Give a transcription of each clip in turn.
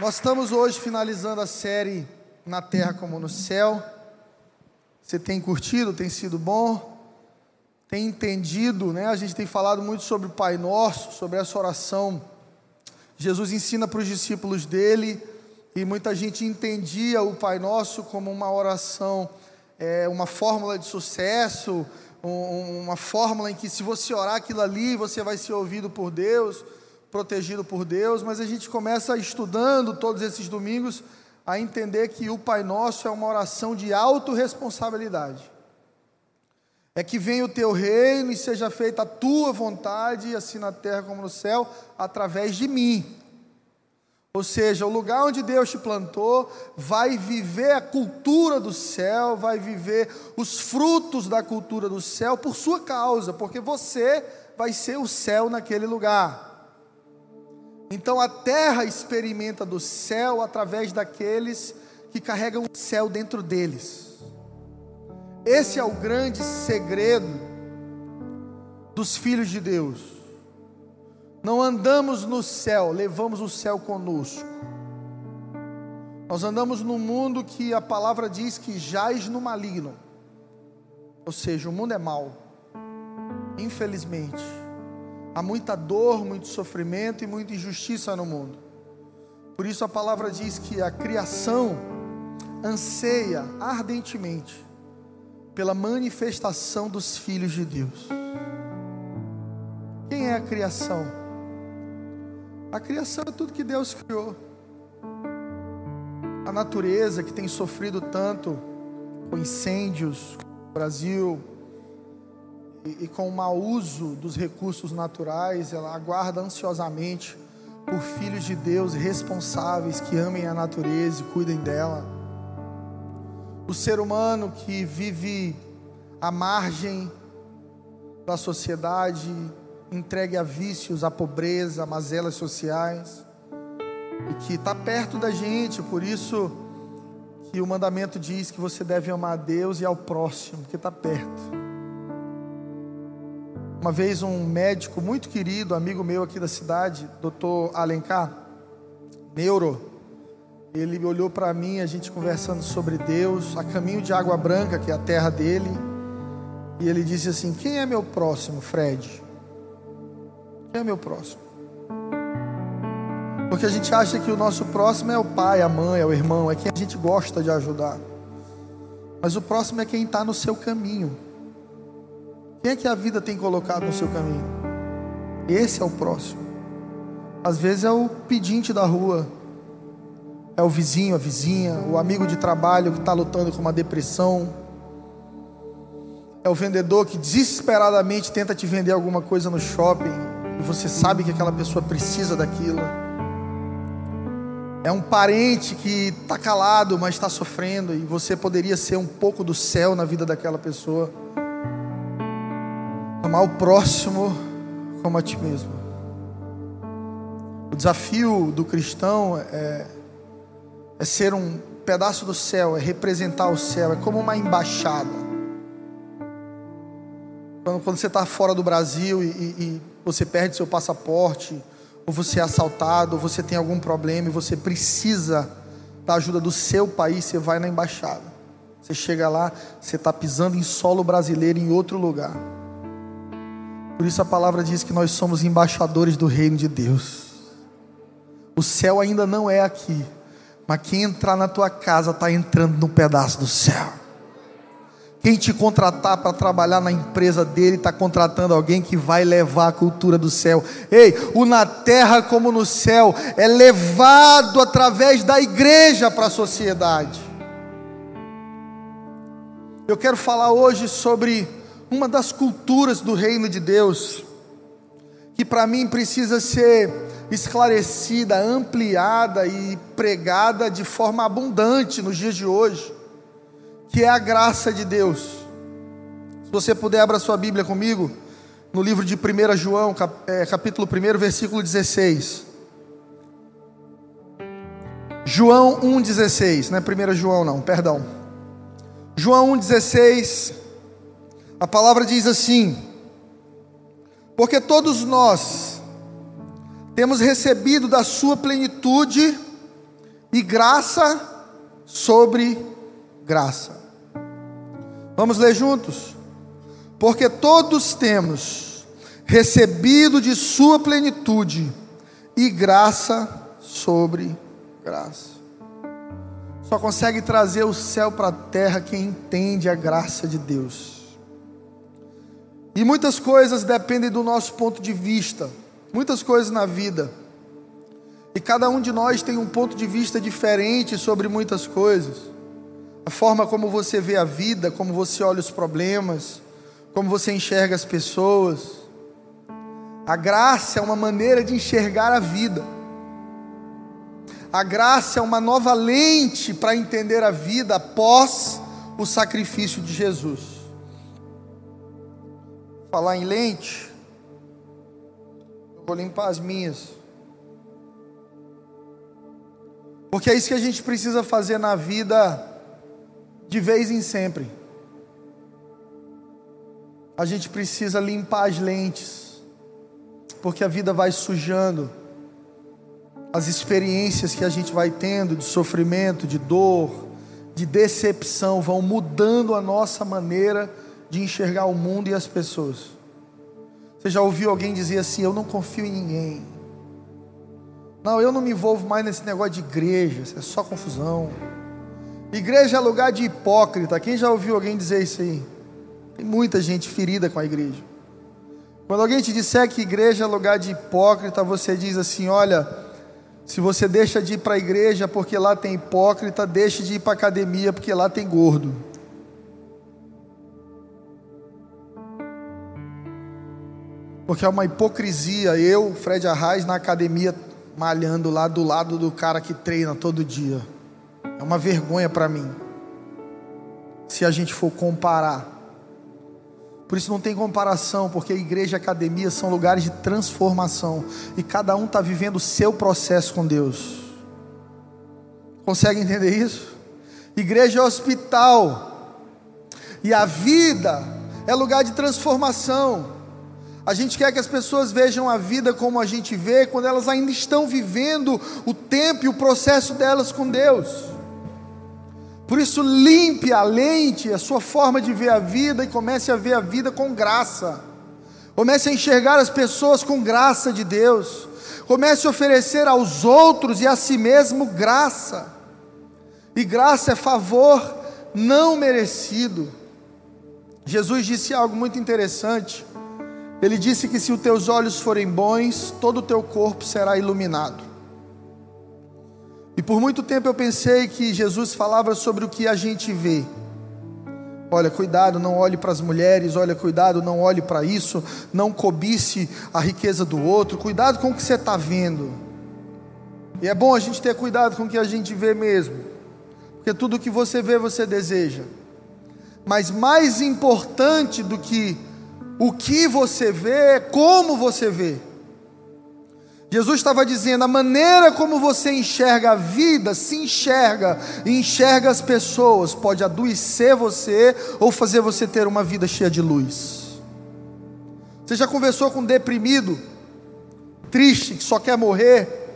Nós estamos hoje finalizando a série Na Terra como no Céu. Você tem curtido, tem sido bom, tem entendido, né? A gente tem falado muito sobre o Pai Nosso, sobre essa oração. Jesus ensina para os discípulos dele e muita gente entendia o Pai Nosso como uma oração, é, uma fórmula de sucesso, um, uma fórmula em que se você orar aquilo ali, você vai ser ouvido por Deus protegido por Deus, mas a gente começa estudando todos esses domingos a entender que o Pai Nosso é uma oração de autorresponsabilidade. É que venha o teu reino e seja feita a tua vontade, assim na terra como no céu, através de mim. Ou seja, o lugar onde Deus te plantou vai viver a cultura do céu, vai viver os frutos da cultura do céu por sua causa, porque você vai ser o céu naquele lugar. Então a terra experimenta do céu através daqueles que carregam o céu dentro deles. Esse é o grande segredo dos filhos de Deus. Não andamos no céu, levamos o céu conosco. Nós andamos num mundo que a palavra diz que jaz no maligno. Ou seja, o mundo é mau. Infelizmente. Há muita dor, muito sofrimento e muita injustiça no mundo. Por isso a palavra diz que a criação anseia ardentemente pela manifestação dos filhos de Deus. Quem é a criação? A criação é tudo que Deus criou. A natureza que tem sofrido tanto com incêndios no Brasil, e, e com o mau uso dos recursos naturais, ela aguarda ansiosamente por filhos de Deus responsáveis que amem a natureza e cuidem dela. O ser humano que vive à margem da sociedade, entregue a vícios, a pobreza, a mazelas sociais, e que está perto da gente, por isso que o mandamento diz que você deve amar a Deus e ao próximo, que está perto. Uma vez um médico muito querido, amigo meu aqui da cidade, doutor Alencar, neuro, ele olhou para mim, a gente conversando sobre Deus, a caminho de Água Branca, que é a terra dele, e ele disse assim: Quem é meu próximo, Fred? Quem é meu próximo? Porque a gente acha que o nosso próximo é o pai, a mãe, é o irmão, é quem a gente gosta de ajudar. Mas o próximo é quem está no seu caminho. Quem é que a vida tem colocado no seu caminho? Esse é o próximo. Às vezes é o pedinte da rua, é o vizinho, a vizinha, o amigo de trabalho que está lutando com uma depressão, é o vendedor que desesperadamente tenta te vender alguma coisa no shopping e você sabe que aquela pessoa precisa daquilo. É um parente que está calado, mas está sofrendo e você poderia ser um pouco do céu na vida daquela pessoa. Amar o próximo como a ti mesmo. O desafio do cristão é, é ser um pedaço do céu, é representar o céu, é como uma embaixada. Quando, quando você está fora do Brasil e, e, e você perde seu passaporte, ou você é assaltado, ou você tem algum problema e você precisa da ajuda do seu país, você vai na embaixada. Você chega lá, você está pisando em solo brasileiro em outro lugar. Por isso a palavra diz que nós somos embaixadores do reino de Deus. O céu ainda não é aqui, mas quem entrar na tua casa está entrando num pedaço do céu. Quem te contratar para trabalhar na empresa dele está contratando alguém que vai levar a cultura do céu. Ei, o na terra como no céu é levado através da igreja para a sociedade. Eu quero falar hoje sobre uma das culturas do reino de Deus, que para mim precisa ser esclarecida, ampliada e pregada de forma abundante nos dias de hoje, que é a graça de Deus. Se você puder, abra sua Bíblia comigo, no livro de 1 João, é, capítulo 1, versículo 16. João 1,16, não é 1 João não, perdão. João 1,16 a palavra diz assim: Porque todos nós temos recebido da Sua plenitude e graça sobre graça. Vamos ler juntos? Porque todos temos recebido de Sua plenitude e graça sobre graça. Só consegue trazer o céu para a terra quem entende a graça de Deus. E muitas coisas dependem do nosso ponto de vista, muitas coisas na vida. E cada um de nós tem um ponto de vista diferente sobre muitas coisas. A forma como você vê a vida, como você olha os problemas, como você enxerga as pessoas. A graça é uma maneira de enxergar a vida. A graça é uma nova lente para entender a vida após o sacrifício de Jesus. Falar em lente, eu vou limpar as minhas. Porque é isso que a gente precisa fazer na vida de vez em sempre. A gente precisa limpar as lentes, porque a vida vai sujando. As experiências que a gente vai tendo de sofrimento, de dor, de decepção, vão mudando a nossa maneira de enxergar o mundo e as pessoas. Você já ouviu alguém dizer assim: Eu não confio em ninguém. Não, eu não me envolvo mais nesse negócio de igreja, isso é só confusão. Igreja é lugar de hipócrita. Quem já ouviu alguém dizer isso aí? Tem muita gente ferida com a igreja. Quando alguém te disser que igreja é lugar de hipócrita, você diz assim: Olha, se você deixa de ir para a igreja porque lá tem hipócrita, deixe de ir para a academia porque lá tem gordo. Porque é uma hipocrisia eu, Fred Arraes, na academia, malhando lá do lado do cara que treina todo dia. É uma vergonha para mim. Se a gente for comparar. Por isso não tem comparação, porque igreja e academia são lugares de transformação. E cada um está vivendo o seu processo com Deus. Consegue entender isso? Igreja é hospital. E a vida é lugar de transformação. A gente quer que as pessoas vejam a vida como a gente vê, quando elas ainda estão vivendo o tempo e o processo delas com Deus. Por isso, limpe a lente, a sua forma de ver a vida e comece a ver a vida com graça. Comece a enxergar as pessoas com graça de Deus. Comece a oferecer aos outros e a si mesmo graça. E graça é favor não merecido. Jesus disse algo muito interessante. Ele disse que se os teus olhos forem bons, todo o teu corpo será iluminado. E por muito tempo eu pensei que Jesus falava sobre o que a gente vê. Olha, cuidado, não olhe para as mulheres, olha, cuidado, não olhe para isso, não cobice a riqueza do outro, cuidado com o que você está vendo. E é bom a gente ter cuidado com o que a gente vê mesmo, porque tudo que você vê, você deseja. Mas mais importante do que o que você vê, como você vê. Jesus estava dizendo: a maneira como você enxerga a vida, se enxerga e enxerga as pessoas, pode adoecer você ou fazer você ter uma vida cheia de luz. Você já conversou com um deprimido, triste, que só quer morrer?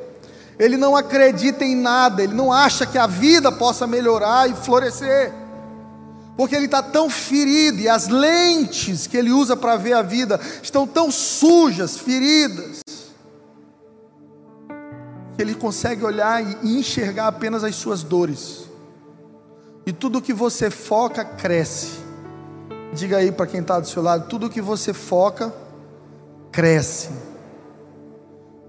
Ele não acredita em nada, ele não acha que a vida possa melhorar e florescer porque ele está tão ferido e as lentes que ele usa para ver a vida estão tão sujas, feridas, que ele consegue olhar e enxergar apenas as suas dores, e tudo que você foca cresce. Diga aí para quem está do seu lado: tudo que você foca cresce.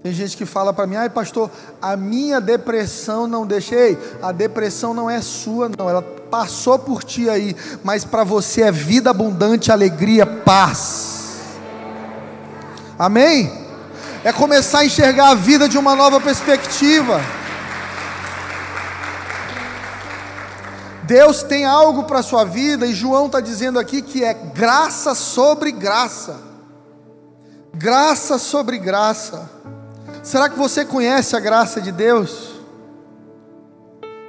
Tem gente que fala para mim, ai pastor, a minha depressão não deixei. A depressão não é sua, não. Ela passou por ti aí, mas para você é vida abundante, alegria, paz. Amém? É começar a enxergar a vida de uma nova perspectiva. Deus tem algo para a sua vida, e João está dizendo aqui que é graça sobre graça. Graça sobre graça. Será que você conhece a graça de Deus?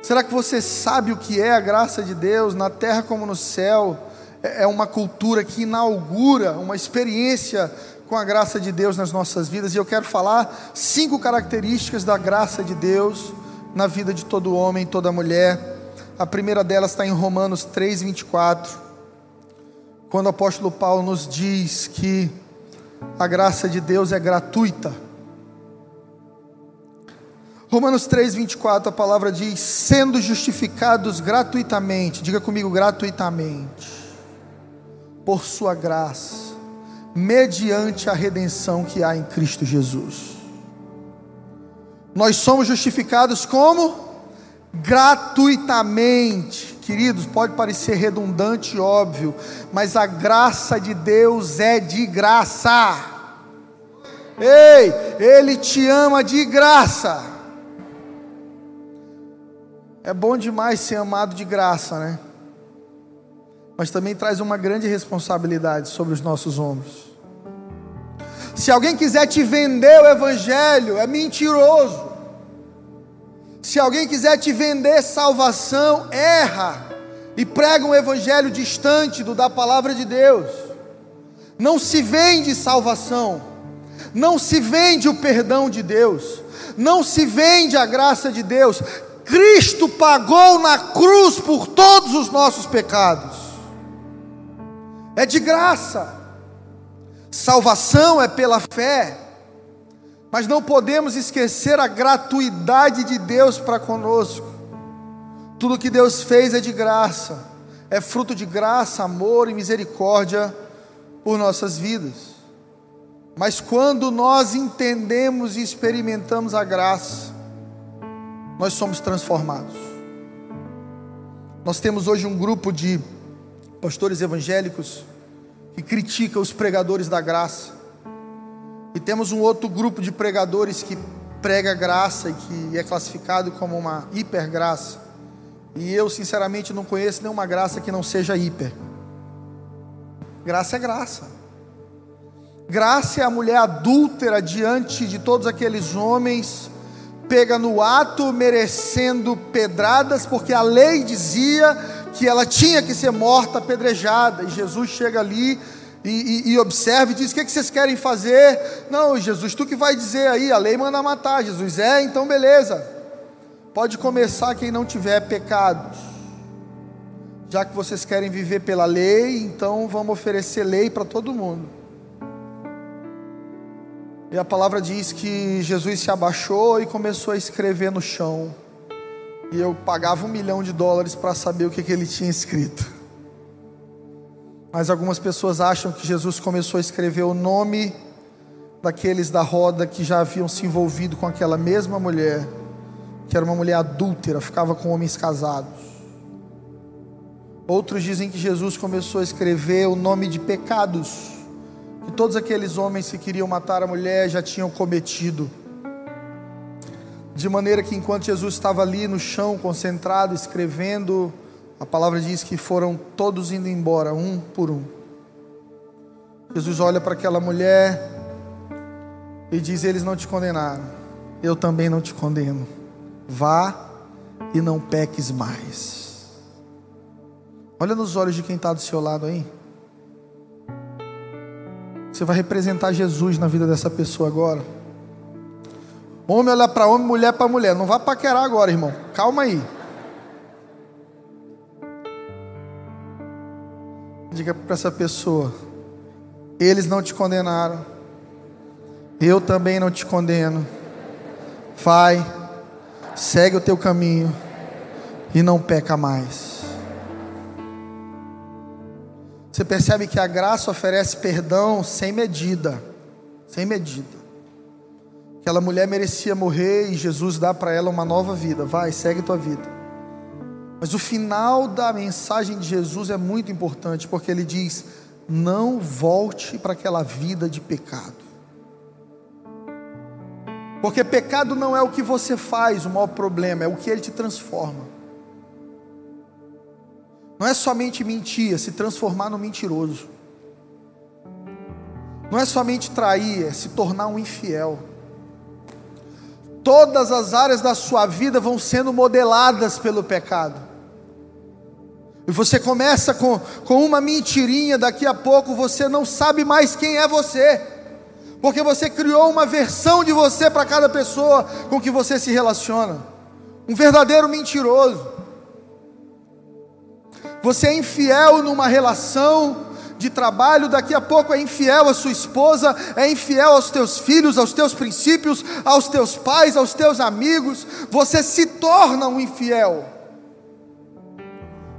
Será que você sabe o que é a graça de Deus na terra como no céu? É, é uma cultura que inaugura uma experiência com a graça de Deus nas nossas vidas. E eu quero falar cinco características da graça de Deus na vida de todo homem toda mulher. A primeira delas está em Romanos 3, 24, quando o apóstolo Paulo nos diz que a graça de Deus é gratuita. Romanos 3, 24, a palavra diz: sendo justificados gratuitamente, diga comigo, gratuitamente, por Sua graça, mediante a redenção que há em Cristo Jesus. Nós somos justificados como? Gratuitamente. Queridos, pode parecer redundante e óbvio, mas a graça de Deus é de graça. Ei, Ele te ama de graça. É bom demais ser amado de graça, né? Mas também traz uma grande responsabilidade sobre os nossos ombros. Se alguém quiser te vender o Evangelho, é mentiroso. Se alguém quiser te vender salvação, erra e prega um Evangelho distante do da palavra de Deus. Não se vende salvação, não se vende o perdão de Deus, não se vende a graça de Deus. Cristo pagou na cruz por todos os nossos pecados. É de graça. Salvação é pela fé. Mas não podemos esquecer a gratuidade de Deus para conosco. Tudo que Deus fez é de graça. É fruto de graça, amor e misericórdia por nossas vidas. Mas quando nós entendemos e experimentamos a graça, nós somos transformados. Nós temos hoje um grupo de pastores evangélicos que critica os pregadores da graça. E temos um outro grupo de pregadores que prega graça e que é classificado como uma hipergraça. E eu, sinceramente, não conheço nenhuma graça que não seja hiper. Graça é graça. Graça é a mulher adúltera diante de todos aqueles homens pega no ato, merecendo pedradas, porque a lei dizia que ela tinha que ser morta, apedrejada. E Jesus chega ali e, e, e observa e diz: O que, é que vocês querem fazer? Não, Jesus, tu que vai dizer aí, a lei manda matar. Jesus, é, então beleza. Pode começar quem não tiver pecados. Já que vocês querem viver pela lei, então vamos oferecer lei para todo mundo. E a palavra diz que Jesus se abaixou e começou a escrever no chão. E eu pagava um milhão de dólares para saber o que, que ele tinha escrito. Mas algumas pessoas acham que Jesus começou a escrever o nome daqueles da roda que já haviam se envolvido com aquela mesma mulher, que era uma mulher adúltera, ficava com homens casados. Outros dizem que Jesus começou a escrever o nome de pecados que todos aqueles homens que queriam matar a mulher já tinham cometido. De maneira que enquanto Jesus estava ali no chão, concentrado, escrevendo, a palavra diz que foram todos indo embora, um por um. Jesus olha para aquela mulher e diz: Eles não te condenaram, eu também não te condeno. Vá e não peques mais. Olha nos olhos de quem está do seu lado aí. Você vai representar Jesus na vida dessa pessoa agora. Homem olha para homem, mulher para mulher. Não vá paquerar agora, irmão. Calma aí. Diga para essa pessoa: Eles não te condenaram. Eu também não te condeno. Vai, segue o teu caminho e não peca mais. Você percebe que a graça oferece perdão sem medida, sem medida. Aquela mulher merecia morrer e Jesus dá para ela uma nova vida. Vai, segue tua vida. Mas o final da mensagem de Jesus é muito importante, porque ele diz: não volte para aquela vida de pecado. Porque pecado não é o que você faz, o maior problema, é o que ele te transforma. Não é somente mentir, é se transformar no mentiroso. Não é somente trair, é se tornar um infiel. Todas as áreas da sua vida vão sendo modeladas pelo pecado. E você começa com, com uma mentirinha, daqui a pouco você não sabe mais quem é você, porque você criou uma versão de você para cada pessoa com que você se relaciona. um verdadeiro mentiroso. Você é infiel numa relação de trabalho, daqui a pouco é infiel à sua esposa, é infiel aos teus filhos, aos teus princípios, aos teus pais, aos teus amigos, você se torna um infiel.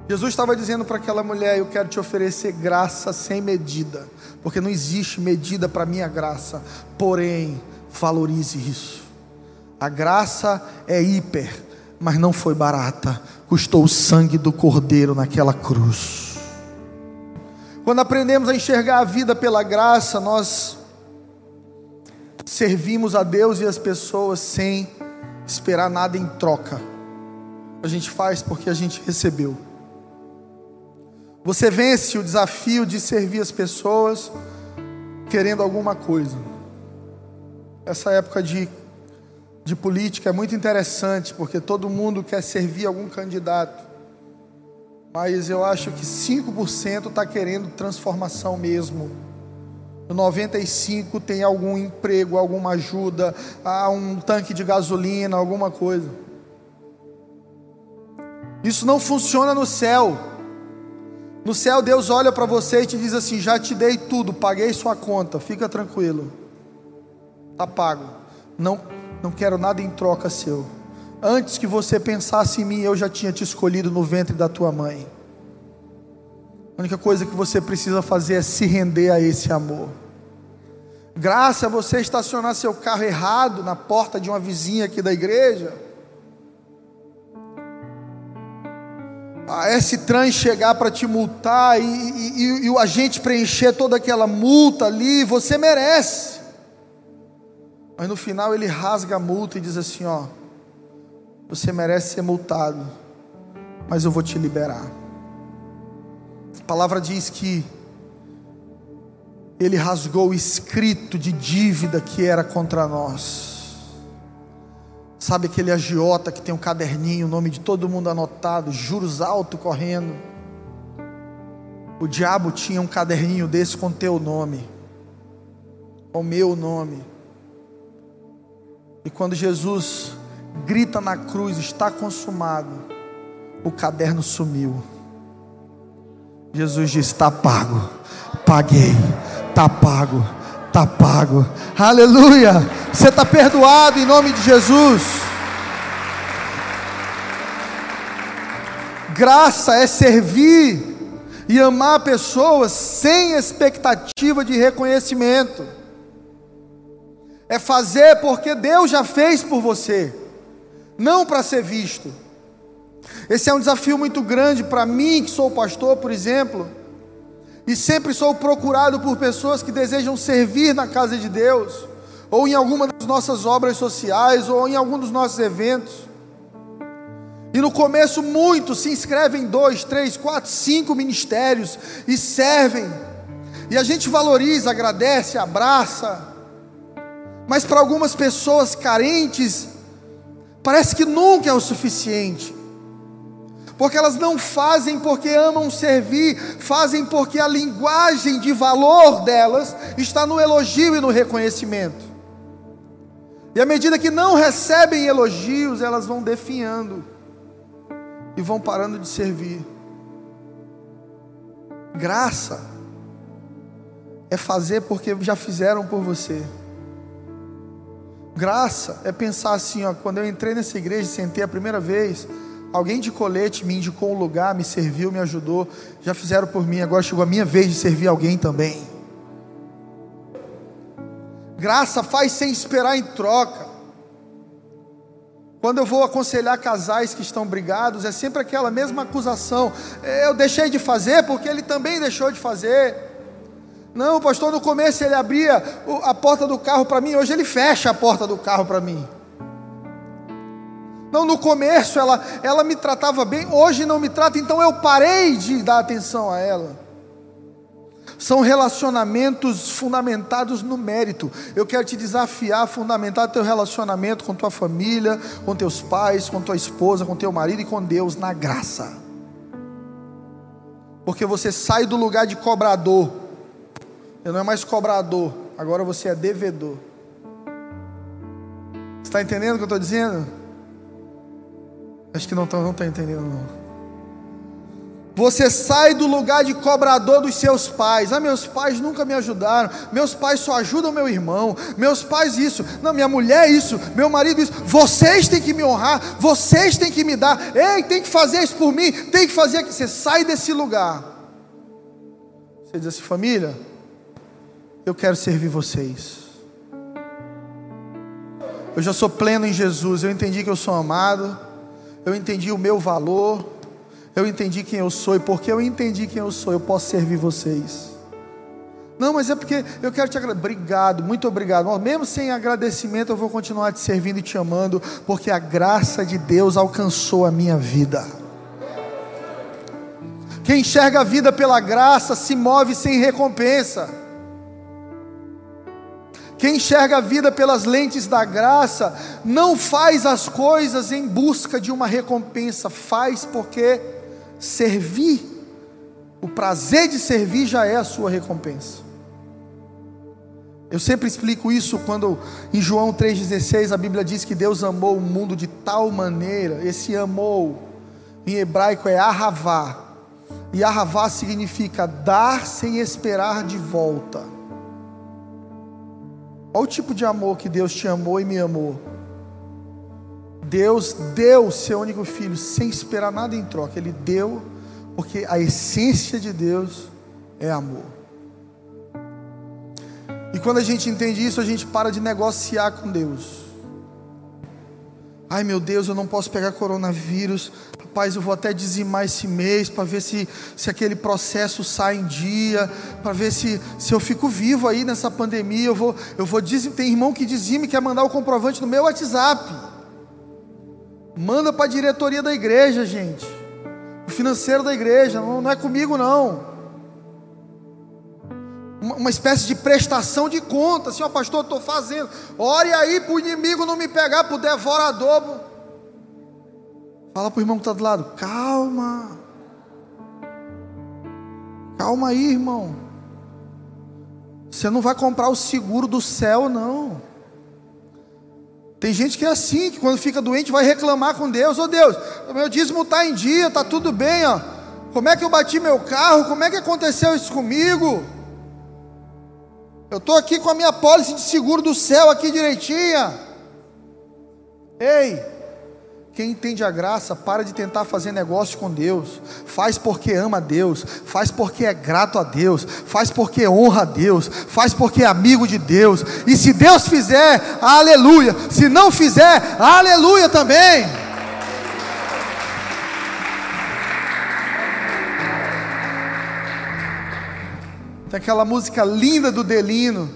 Jesus estava dizendo para aquela mulher: Eu quero te oferecer graça sem medida, porque não existe medida para minha graça, porém, valorize isso. A graça é hiper, mas não foi barata, custou o sangue do cordeiro naquela cruz. Quando aprendemos a enxergar a vida pela graça, nós servimos a Deus e as pessoas sem esperar nada em troca. A gente faz porque a gente recebeu. Você vence o desafio de servir as pessoas querendo alguma coisa. Essa época de, de política é muito interessante, porque todo mundo quer servir algum candidato. Mas eu acho que 5% está querendo transformação mesmo. No 95 tem algum emprego, alguma ajuda, há um tanque de gasolina, alguma coisa. Isso não funciona no céu. No céu, Deus olha para você e te diz assim: Já te dei tudo, paguei sua conta, fica tranquilo, está pago. Não, não quero nada em troca seu. Antes que você pensasse em mim, eu já tinha te escolhido no ventre da tua mãe. A única coisa que você precisa fazer é se render a esse amor. Graça você estacionar seu carro errado na porta de uma vizinha aqui da igreja a S-Trans chegar para te multar e, e, e, o agente preencher toda aquela multa ali, você merece. Mas no final ele rasga a multa e diz assim: Ó, você merece ser multado, mas eu vou te liberar. A palavra diz que ele rasgou o escrito de dívida que era contra nós. Sabe aquele agiota que tem um caderninho, o nome de todo mundo anotado, juros alto correndo? O diabo tinha um caderninho desse com teu nome, com meu nome. E quando Jesus grita na cruz, está consumado, o caderno sumiu. Jesus diz: está pago, paguei, está pago está pago. Aleluia! Você está perdoado em nome de Jesus. Graça é servir e amar pessoas sem expectativa de reconhecimento. É fazer porque Deus já fez por você, não para ser visto. Esse é um desafio muito grande para mim, que sou pastor, por exemplo e sempre sou procurado por pessoas que desejam servir na casa de Deus, ou em alguma das nossas obras sociais, ou em algum dos nossos eventos. E no começo, muitos se inscrevem em dois, três, quatro, cinco ministérios e servem. E a gente valoriza, agradece, abraça. Mas para algumas pessoas carentes, parece que nunca é o suficiente porque elas não fazem porque amam servir, fazem porque a linguagem de valor delas está no elogio e no reconhecimento. E à medida que não recebem elogios, elas vão definhando e vão parando de servir. Graça é fazer porque já fizeram por você. Graça é pensar assim, ó, quando eu entrei nessa igreja e sentei a primeira vez, Alguém de colete me indicou um lugar, me serviu, me ajudou. Já fizeram por mim, agora chegou a minha vez de servir alguém também. Graça faz sem esperar em troca. Quando eu vou aconselhar casais que estão brigados, é sempre aquela mesma acusação. Eu deixei de fazer porque ele também deixou de fazer. Não, pastor, no começo ele abria a porta do carro para mim, hoje ele fecha a porta do carro para mim. Não, no começo ela, ela me tratava bem, hoje não me trata, então eu parei de dar atenção a ela. São relacionamentos fundamentados no mérito. Eu quero te desafiar a fundamentar teu relacionamento com tua família, com teus pais, com tua esposa, com teu marido e com Deus na graça. Porque você sai do lugar de cobrador. Você não é mais cobrador, agora você é devedor. Está entendendo o que eu estou dizendo? Acho que não estão não entendendo, não. Você sai do lugar de cobrador dos seus pais. Ah, meus pais nunca me ajudaram. Meus pais só ajudam meu irmão. Meus pais isso. Não, minha mulher isso. Meu marido isso. Vocês têm que me honrar. Vocês têm que me dar. Ei, tem que fazer isso por mim. Tem que fazer aqui. Você sai desse lugar. Você diz assim, família, eu quero servir vocês. Eu já sou pleno em Jesus. Eu entendi que eu sou amado. Eu entendi o meu valor eu entendi quem eu sou e porque eu entendi quem eu sou, eu posso servir vocês. Não, mas é porque eu quero te agradecer. Obrigado, muito obrigado. Mesmo sem agradecimento, eu vou continuar te servindo e te amando, porque a graça de Deus alcançou a minha vida. Quem enxerga a vida pela graça se move sem recompensa. Quem enxerga a vida pelas lentes da graça não faz as coisas em busca de uma recompensa, faz porque servir, o prazer de servir já é a sua recompensa. Eu sempre explico isso quando em João 3,16 a Bíblia diz que Deus amou o mundo de tal maneira, esse amou em hebraico é ahavá, e ahavá significa dar sem esperar de volta. Olha o tipo de amor que Deus te amou e me amou. Deus deu seu único filho sem esperar nada em troca. Ele deu porque a essência de Deus é amor. E quando a gente entende isso, a gente para de negociar com Deus. Ai meu Deus, eu não posso pegar coronavírus. Rapaz, eu vou até dizimar esse mês para ver se, se aquele processo sai em dia, para ver se, se eu fico vivo aí nessa pandemia. Eu vou, eu vou dizim, tem irmão que dizime quer mandar o comprovante no meu WhatsApp. Manda para a diretoria da igreja, gente. O financeiro da igreja, não, não é comigo não. Uma, espécie de prestação de conta, assim, ó pastor, estou fazendo. Ore aí para o inimigo não me pegar, para o devorador. Fala para o irmão que está do lado, calma. Calma aí, irmão. Você não vai comprar o seguro do céu, não. Tem gente que é assim, que quando fica doente vai reclamar com Deus: Ô oh Deus, meu dízimo está em dia, está tudo bem, ó. Como é que eu bati meu carro? Como é que aconteceu isso comigo? Eu estou aqui com a minha pólice de seguro do céu aqui direitinha. Ei, quem entende a graça, para de tentar fazer negócio com Deus. Faz porque ama a Deus, faz porque é grato a Deus, faz porque honra a Deus, faz porque é amigo de Deus. E se Deus fizer, aleluia. Se não fizer, aleluia também. Tem aquela música linda do Delino.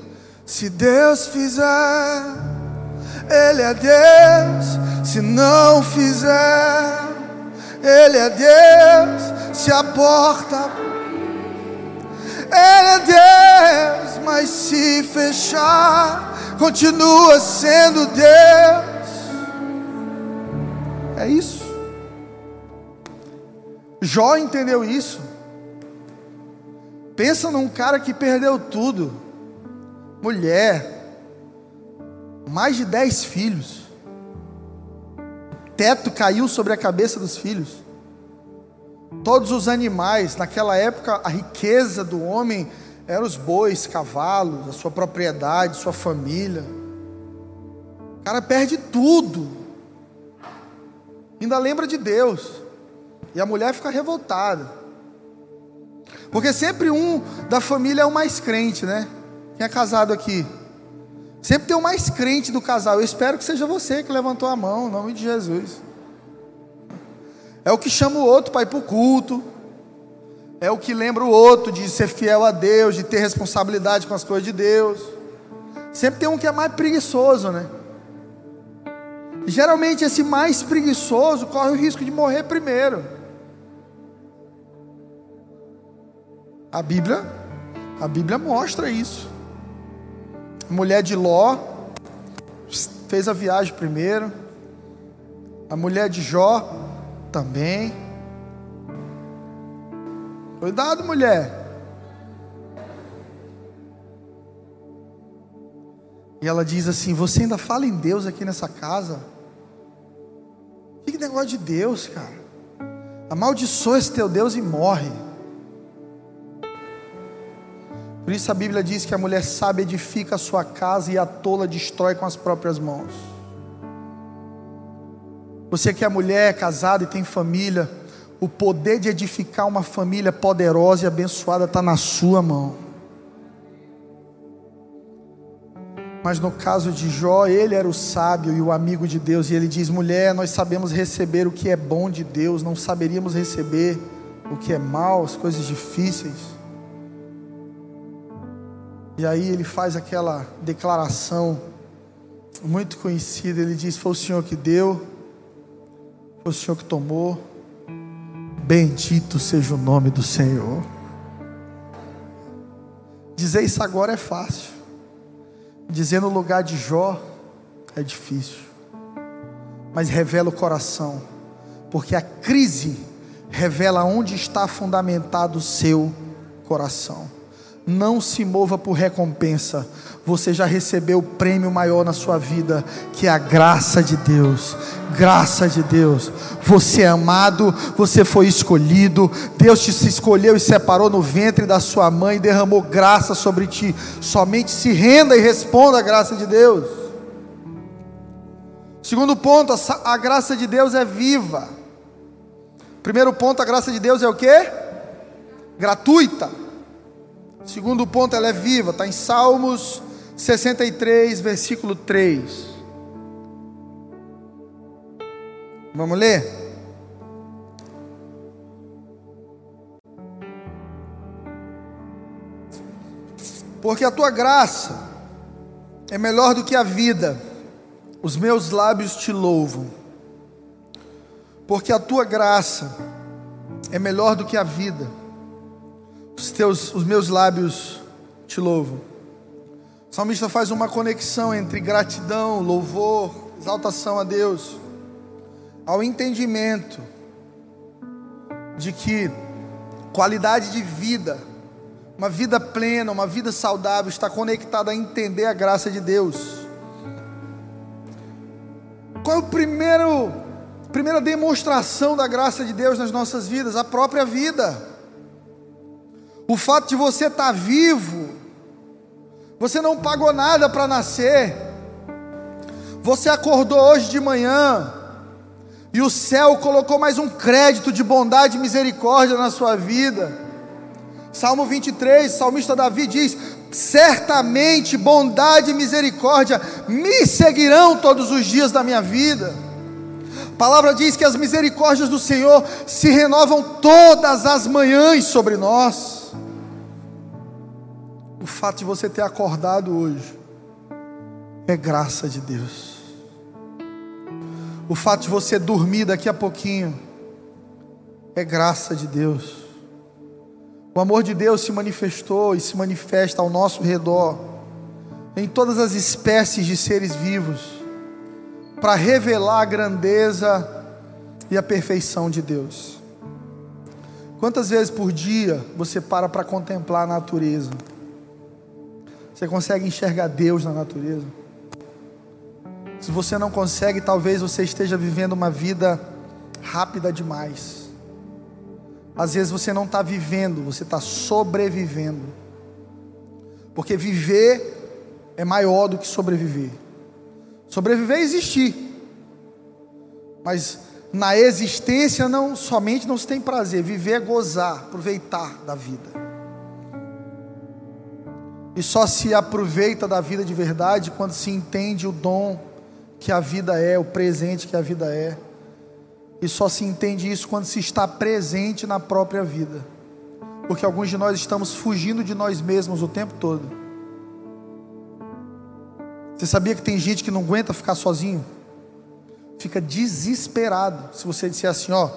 Se Deus fizer, Ele é Deus se não fizer, Ele é Deus. Se a porta, Ele é Deus. Mas se fechar, continua sendo Deus. É isso. Jó entendeu isso. Pensa num cara que perdeu tudo: mulher, mais de dez filhos teto caiu sobre a cabeça dos filhos. Todos os animais, naquela época, a riqueza do homem eram os bois, cavalos, a sua propriedade, sua família. O cara perde tudo. Ainda lembra de Deus. E a mulher fica revoltada. Porque sempre um da família é o mais crente, né? Quem é casado aqui? Sempre tem o mais crente do casal. Eu espero que seja você que levantou a mão, em nome de Jesus. É o que chama o outro para ir para o culto. É o que lembra o outro de ser fiel a Deus, de ter responsabilidade com as coisas de Deus. Sempre tem um que é mais preguiçoso, né? geralmente esse mais preguiçoso corre o risco de morrer primeiro. A Bíblia, a Bíblia mostra isso mulher de Ló fez a viagem primeiro. A mulher de Jó também. Cuidado, mulher. E ela diz assim: Você ainda fala em Deus aqui nessa casa? Que negócio de Deus, cara. Amaldiçoa esse teu Deus e morre. Por isso a Bíblia diz que a mulher sábia edifica a sua casa e a tola destrói com as próprias mãos. Você que é mulher, casada e tem família, o poder de edificar uma família poderosa e abençoada está na sua mão. Mas no caso de Jó, ele era o sábio e o amigo de Deus, e ele diz: mulher, nós sabemos receber o que é bom de Deus, não saberíamos receber o que é mal, as coisas difíceis. E aí ele faz aquela declaração muito conhecida: ele diz, Foi o Senhor que deu, foi o Senhor que tomou, bendito seja o nome do Senhor. Dizer isso agora é fácil. Dizer no lugar de Jó é difícil, mas revela o coração, porque a crise revela onde está fundamentado o seu coração. Não se mova por recompensa, você já recebeu o prêmio maior na sua vida, que é a graça de Deus. Graça de Deus. Você é amado, você foi escolhido. Deus te escolheu e separou no ventre da sua mãe e derramou graça sobre ti. Somente se renda e responda à graça de Deus. Segundo ponto, a, a graça de Deus é viva. Primeiro ponto, a graça de Deus é o que? Gratuita. Segundo ponto, ela é viva, está em Salmos 63, versículo 3. Vamos ler? Porque a tua graça é melhor do que a vida, os meus lábios te louvam. Porque a tua graça é melhor do que a vida, os, teus, os meus lábios te louvam. O salmista faz uma conexão entre gratidão, louvor, exaltação a Deus, ao entendimento de que qualidade de vida, uma vida plena, uma vida saudável, está conectada a entender a graça de Deus. Qual é primeiro, primeira demonstração da graça de Deus nas nossas vidas? A própria vida. O fato de você estar vivo você não pagou nada para nascer. Você acordou hoje de manhã e o céu colocou mais um crédito de bondade e misericórdia na sua vida. Salmo 23, o salmista Davi diz: Certamente bondade e misericórdia me seguirão todos os dias da minha vida. A palavra diz que as misericórdias do Senhor se renovam todas as manhãs sobre nós o fato de você ter acordado hoje é graça de Deus. O fato de você dormir daqui a pouquinho é graça de Deus. O amor de Deus se manifestou e se manifesta ao nosso redor, em todas as espécies de seres vivos, para revelar a grandeza e a perfeição de Deus. Quantas vezes por dia você para para contemplar a natureza? Você consegue enxergar Deus na natureza? Se você não consegue, talvez você esteja vivendo uma vida rápida demais. Às vezes você não está vivendo, você está sobrevivendo. Porque viver é maior do que sobreviver. Sobreviver é existir. Mas na existência não somente não se tem prazer, viver é gozar, aproveitar da vida e só se aproveita da vida de verdade quando se entende o dom que a vida é, o presente que a vida é. E só se entende isso quando se está presente na própria vida. Porque alguns de nós estamos fugindo de nós mesmos o tempo todo. Você sabia que tem gente que não aguenta ficar sozinho? Fica desesperado. Se você disser assim, ó,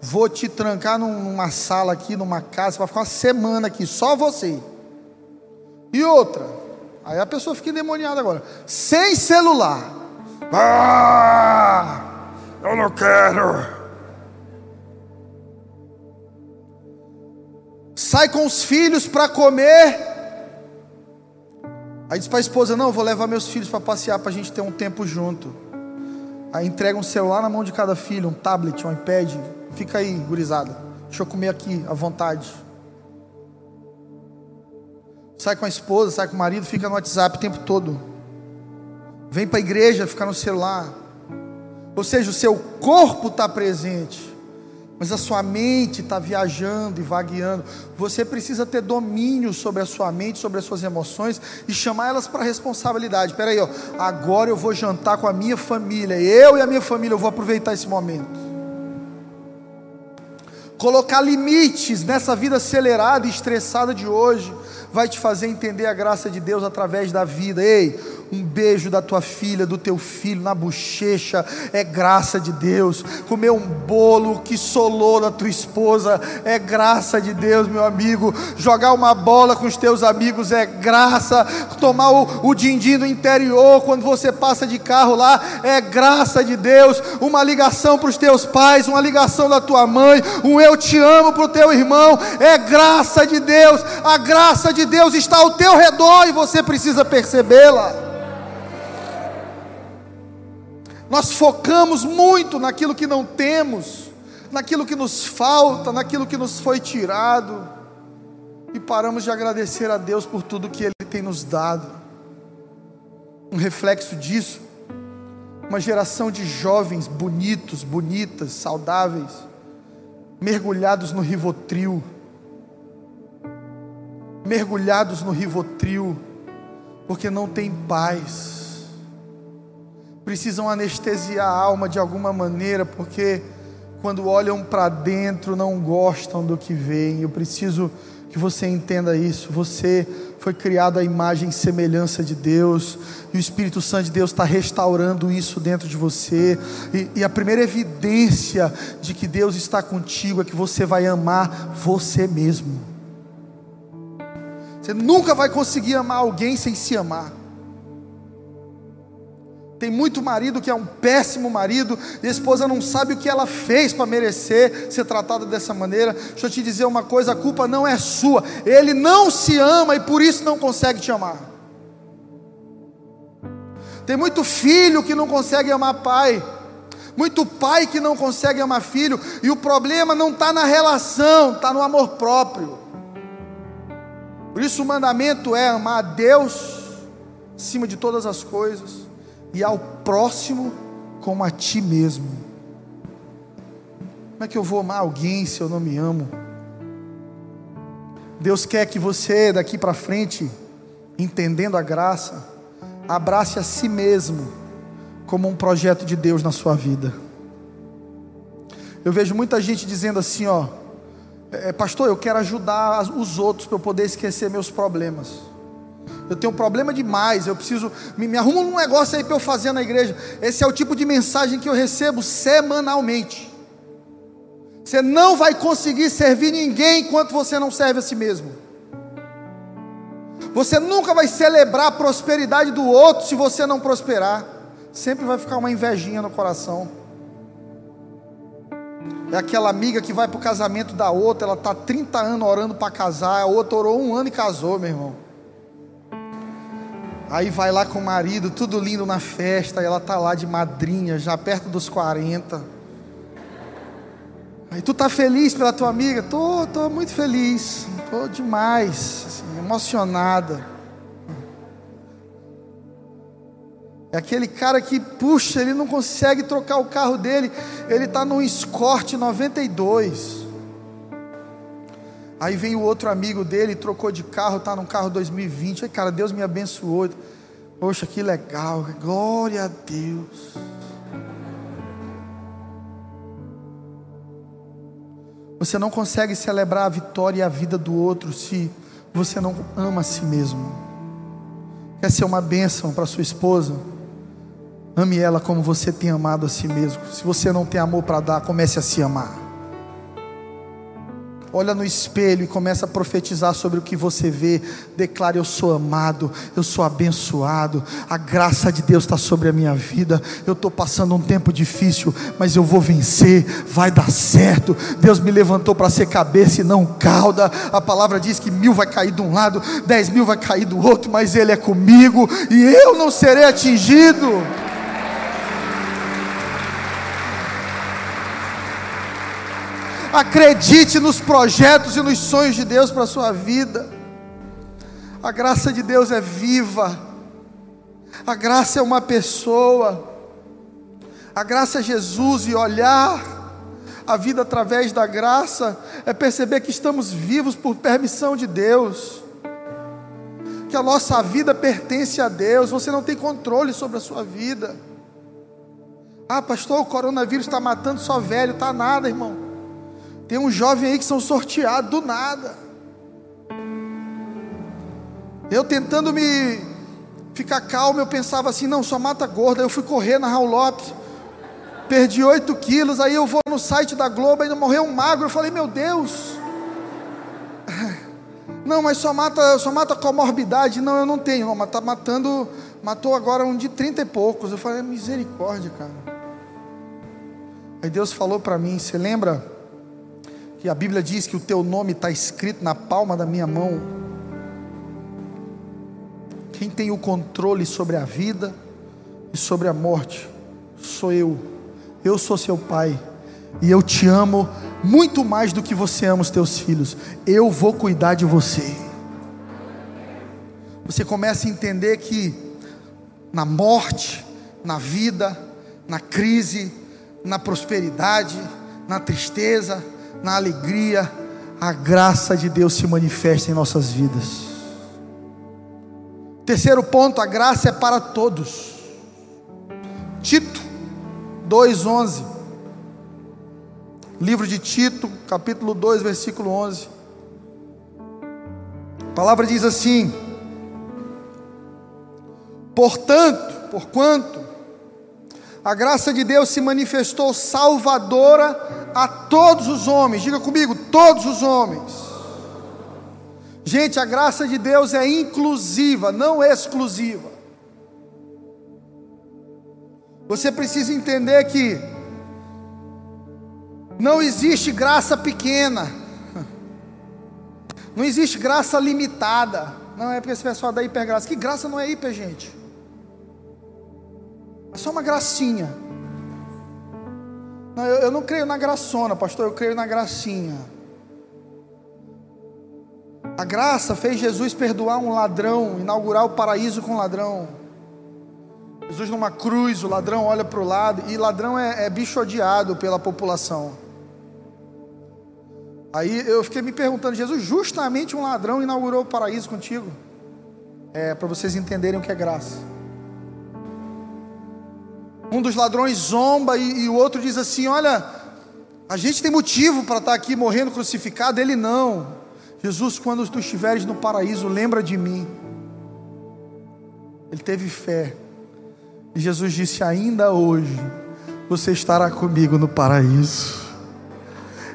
vou te trancar numa sala aqui, numa casa, vai ficar uma semana aqui, só você. E outra, aí a pessoa fica endemoniada agora, sem celular. Ah, eu não quero. Sai com os filhos para comer. Aí diz para a esposa: Não, vou levar meus filhos para passear, para a gente ter um tempo junto. Aí entrega um celular na mão de cada filho, um tablet, um iPad. Fica aí, gurizada. Deixa eu comer aqui à vontade. Sai com a esposa, sai com o marido, fica no WhatsApp o tempo todo. Vem para a igreja, fica no celular. Ou seja, o seu corpo está presente, mas a sua mente está viajando e vagueando. Você precisa ter domínio sobre a sua mente, sobre as suas emoções e chamar elas para responsabilidade. Espera aí, ó. agora eu vou jantar com a minha família. Eu e a minha família, eu vou aproveitar esse momento. Colocar limites nessa vida acelerada e estressada de hoje vai te fazer entender a graça de Deus através da vida. Ei, um beijo da tua filha, do teu filho na bochecha, é graça de Deus. Comer um bolo que solou da tua esposa, é graça de Deus, meu amigo. Jogar uma bola com os teus amigos é graça. Tomar o, o din-din do interior quando você passa de carro lá, é graça de Deus. Uma ligação para os teus pais, uma ligação da tua mãe, um eu te amo para o teu irmão, é graça de Deus. A graça de Deus está ao teu redor e você precisa percebê-la. Nós focamos muito naquilo que não temos, naquilo que nos falta, naquilo que nos foi tirado, e paramos de agradecer a Deus por tudo que Ele tem nos dado. Um reflexo disso, uma geração de jovens bonitos, bonitas, saudáveis, mergulhados no rivotril, mergulhados no rivotril, porque não tem paz precisam anestesiar a alma de alguma maneira, porque quando olham para dentro não gostam do que veem. Eu preciso que você entenda isso. Você foi criado à imagem e semelhança de Deus, e o Espírito Santo de Deus está restaurando isso dentro de você. E, e a primeira evidência de que Deus está contigo é que você vai amar você mesmo. Você nunca vai conseguir amar alguém sem se amar. Tem muito marido que é um péssimo marido, e a esposa não sabe o que ela fez para merecer ser tratada dessa maneira. Deixa eu te dizer uma coisa: a culpa não é sua, ele não se ama e por isso não consegue te amar. Tem muito filho que não consegue amar pai, muito pai que não consegue amar filho, e o problema não está na relação, está no amor próprio. Por isso o mandamento é amar a Deus acima de todas as coisas e ao próximo como a ti mesmo. Como é que eu vou amar alguém se eu não me amo? Deus quer que você daqui para frente, entendendo a graça, abrace a si mesmo como um projeto de Deus na sua vida. Eu vejo muita gente dizendo assim, ó, é, pastor, eu quero ajudar os outros para eu poder esquecer meus problemas eu tenho um problema demais, eu preciso, me, me arruma um negócio aí para eu fazer na igreja. Esse é o tipo de mensagem que eu recebo semanalmente. Você não vai conseguir servir ninguém enquanto você não serve a si mesmo. Você nunca vai celebrar a prosperidade do outro se você não prosperar. Sempre vai ficar uma invejinha no coração. É aquela amiga que vai para o casamento da outra, ela está 30 anos orando para casar, a outra orou um ano e casou, meu irmão. Aí vai lá com o marido, tudo lindo na festa, ela tá lá de madrinha, já perto dos 40. Aí tu tá feliz pela tua amiga? Tô, tô muito feliz, tô demais, assim, emocionada. É aquele cara que, puxa, ele não consegue trocar o carro dele, ele tá num Escort 92. Aí vem o outro amigo dele, trocou de carro, está num carro 2020. Aí, cara, Deus me abençoou. Poxa, que legal. Glória a Deus. Você não consegue celebrar a vitória e a vida do outro se você não ama a si mesmo. Quer ser uma bênção para sua esposa? Ame ela como você tem amado a si mesmo. Se você não tem amor para dar, comece a se amar olha no espelho e começa a profetizar sobre o que você vê. Declare: Eu sou amado, eu sou abençoado, a graça de Deus está sobre a minha vida. Eu estou passando um tempo difícil, mas eu vou vencer, vai dar certo. Deus me levantou para ser cabeça e não cauda. A palavra diz que mil vai cair de um lado, dez mil vai cair do outro, mas Ele é comigo e eu não serei atingido. Acredite nos projetos e nos sonhos de Deus para a sua vida. A graça de Deus é viva. A graça é uma pessoa. A graça é Jesus e olhar a vida através da graça é perceber que estamos vivos por permissão de Deus. Que a nossa vida pertence a Deus, você não tem controle sobre a sua vida. Ah, pastor, o coronavírus está matando só velho, tá nada, irmão. Tem um jovem aí que são sorteados do nada. Eu tentando me ficar calmo, eu pensava assim, não, só mata gorda. Eu fui correr na Raul Lopes, perdi 8 quilos, aí eu vou no site da Globo, ainda morreu um magro. Eu falei, meu Deus. Não, mas só mata, só mata comorbidade. Não, eu não tenho, mas está matando, matou agora um de 30 e poucos. Eu falei, misericórdia, cara. Aí Deus falou para mim: Você lembra que a Bíblia diz que o teu nome está escrito na palma da minha mão? Quem tem o controle sobre a vida e sobre a morte sou eu. Eu sou seu pai e eu te amo muito mais do que você ama os teus filhos. Eu vou cuidar de você. Você começa a entender que na morte, na vida, na crise, na prosperidade, na tristeza, na alegria, a graça de Deus se manifesta em nossas vidas. Terceiro ponto, a graça é para todos. Tito 2:11. Livro de Tito, capítulo 2, versículo 11. A palavra diz assim: Portanto, porquanto a graça de Deus se manifestou salvadora a todos os homens. Diga comigo, todos os homens. Gente, a graça de Deus é inclusiva, não exclusiva. Você precisa entender que não existe graça pequena, não existe graça limitada. Não é porque esse pessoal da hipergraça. Que graça não é hiper, gente? É só uma gracinha. Não, eu, eu não creio na graçona, pastor, eu creio na gracinha. A graça fez Jesus perdoar um ladrão, inaugurar o paraíso com ladrão. Jesus numa cruz, o ladrão olha para o lado, e ladrão é, é bicho odiado pela população. Aí eu fiquei me perguntando, Jesus, justamente um ladrão inaugurou o paraíso contigo? É, para vocês entenderem o que é graça. Um dos ladrões zomba e, e o outro diz assim: Olha, a gente tem motivo para estar tá aqui morrendo crucificado, ele não. Jesus, quando tu estiveres no paraíso, lembra de mim. Ele teve fé. E Jesus disse: Ainda hoje você estará comigo no paraíso.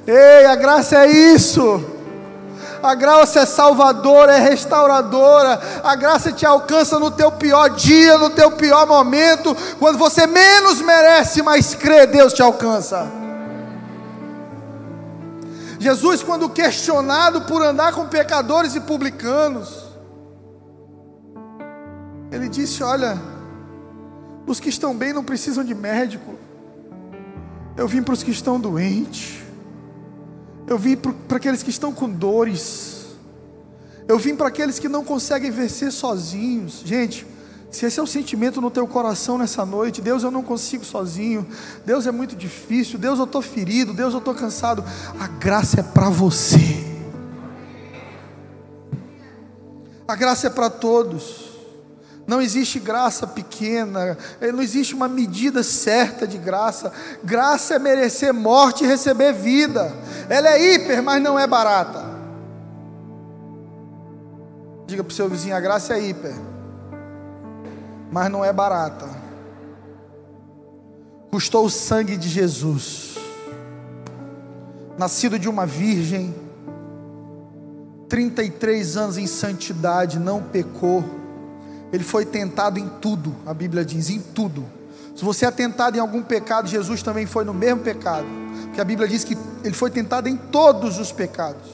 Ei, a graça é isso. A graça é salvadora, é restauradora. A graça te alcança no teu pior dia, no teu pior momento, quando você menos merece, mas crê, Deus te alcança. Jesus, quando questionado por andar com pecadores e publicanos, ele disse: Olha, os que estão bem não precisam de médico, eu vim para os que estão doentes. Eu vim para aqueles que estão com dores. Eu vim para aqueles que não conseguem vencer sozinhos. Gente, se esse é o sentimento no teu coração nessa noite, Deus, eu não consigo sozinho. Deus é muito difícil. Deus, eu estou ferido. Deus, eu estou cansado. A graça é para você. A graça é para todos. Não existe graça pequena, eh, não existe uma medida certa de graça. Graça é merecer morte e receber vida. Ela é hiper, mas não é barata. Diga para o seu vizinho: a graça é hiper, mas não é barata. Custou o sangue de Jesus, nascido de uma virgem, 33 anos em santidade, não pecou ele foi tentado em tudo, a Bíblia diz, em tudo. Se você é tentado em algum pecado, Jesus também foi no mesmo pecado. Porque a Bíblia diz que ele foi tentado em todos os pecados,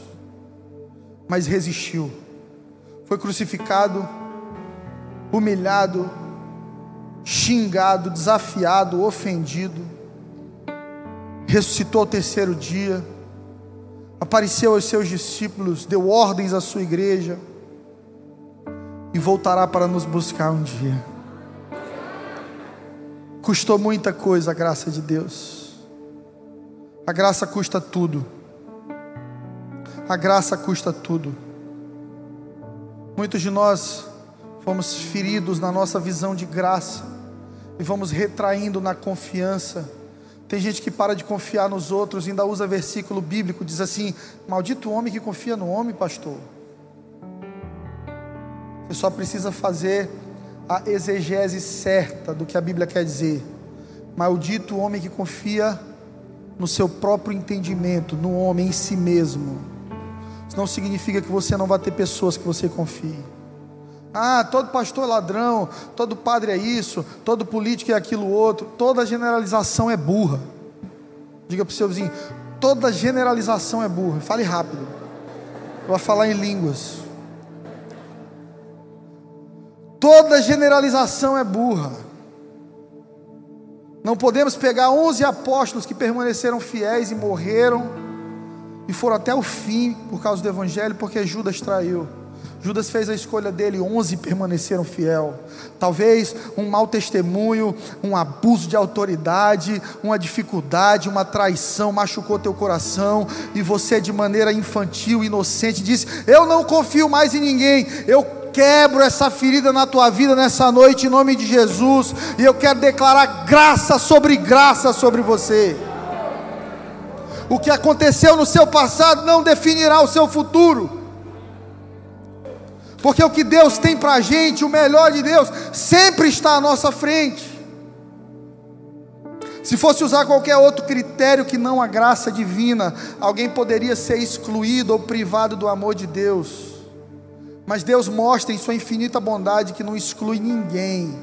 mas resistiu. Foi crucificado, humilhado, xingado, desafiado, ofendido. Ressuscitou ao terceiro dia. apareceu aos seus discípulos, deu ordens à sua igreja e voltará para nos buscar um dia. Custou muita coisa a graça de Deus. A graça custa tudo. A graça custa tudo. Muitos de nós fomos feridos na nossa visão de graça e vamos retraindo na confiança. Tem gente que para de confiar nos outros, ainda usa versículo bíblico, diz assim: Maldito homem que confia no homem, pastor. Você só precisa fazer a exegese certa do que a Bíblia quer dizer. Maldito o homem que confia no seu próprio entendimento, no homem em si mesmo. Isso não significa que você não vai ter pessoas que você confie. Ah, todo pastor é ladrão, todo padre é isso, todo político é aquilo outro. Toda generalização é burra. Diga para o seu vizinho: toda generalização é burra. Fale rápido. Eu vou falar em línguas. Toda generalização é burra. Não podemos pegar 11 apóstolos que permaneceram fiéis e morreram e foram até o fim por causa do evangelho, porque Judas traiu. Judas fez a escolha dele, 11 permaneceram fiel. Talvez um mau testemunho, um abuso de autoridade, uma dificuldade, uma traição machucou teu coração e você de maneira infantil, inocente disse: "Eu não confio mais em ninguém. Eu quebro essa ferida na tua vida nessa noite, em nome de Jesus, e eu quero declarar graça sobre graça sobre você. O que aconteceu no seu passado não definirá o seu futuro, porque o que Deus tem para a gente, o melhor de Deus, sempre está à nossa frente. Se fosse usar qualquer outro critério que não a graça divina, alguém poderia ser excluído ou privado do amor de Deus. Mas Deus mostra em Sua infinita bondade que não exclui ninguém.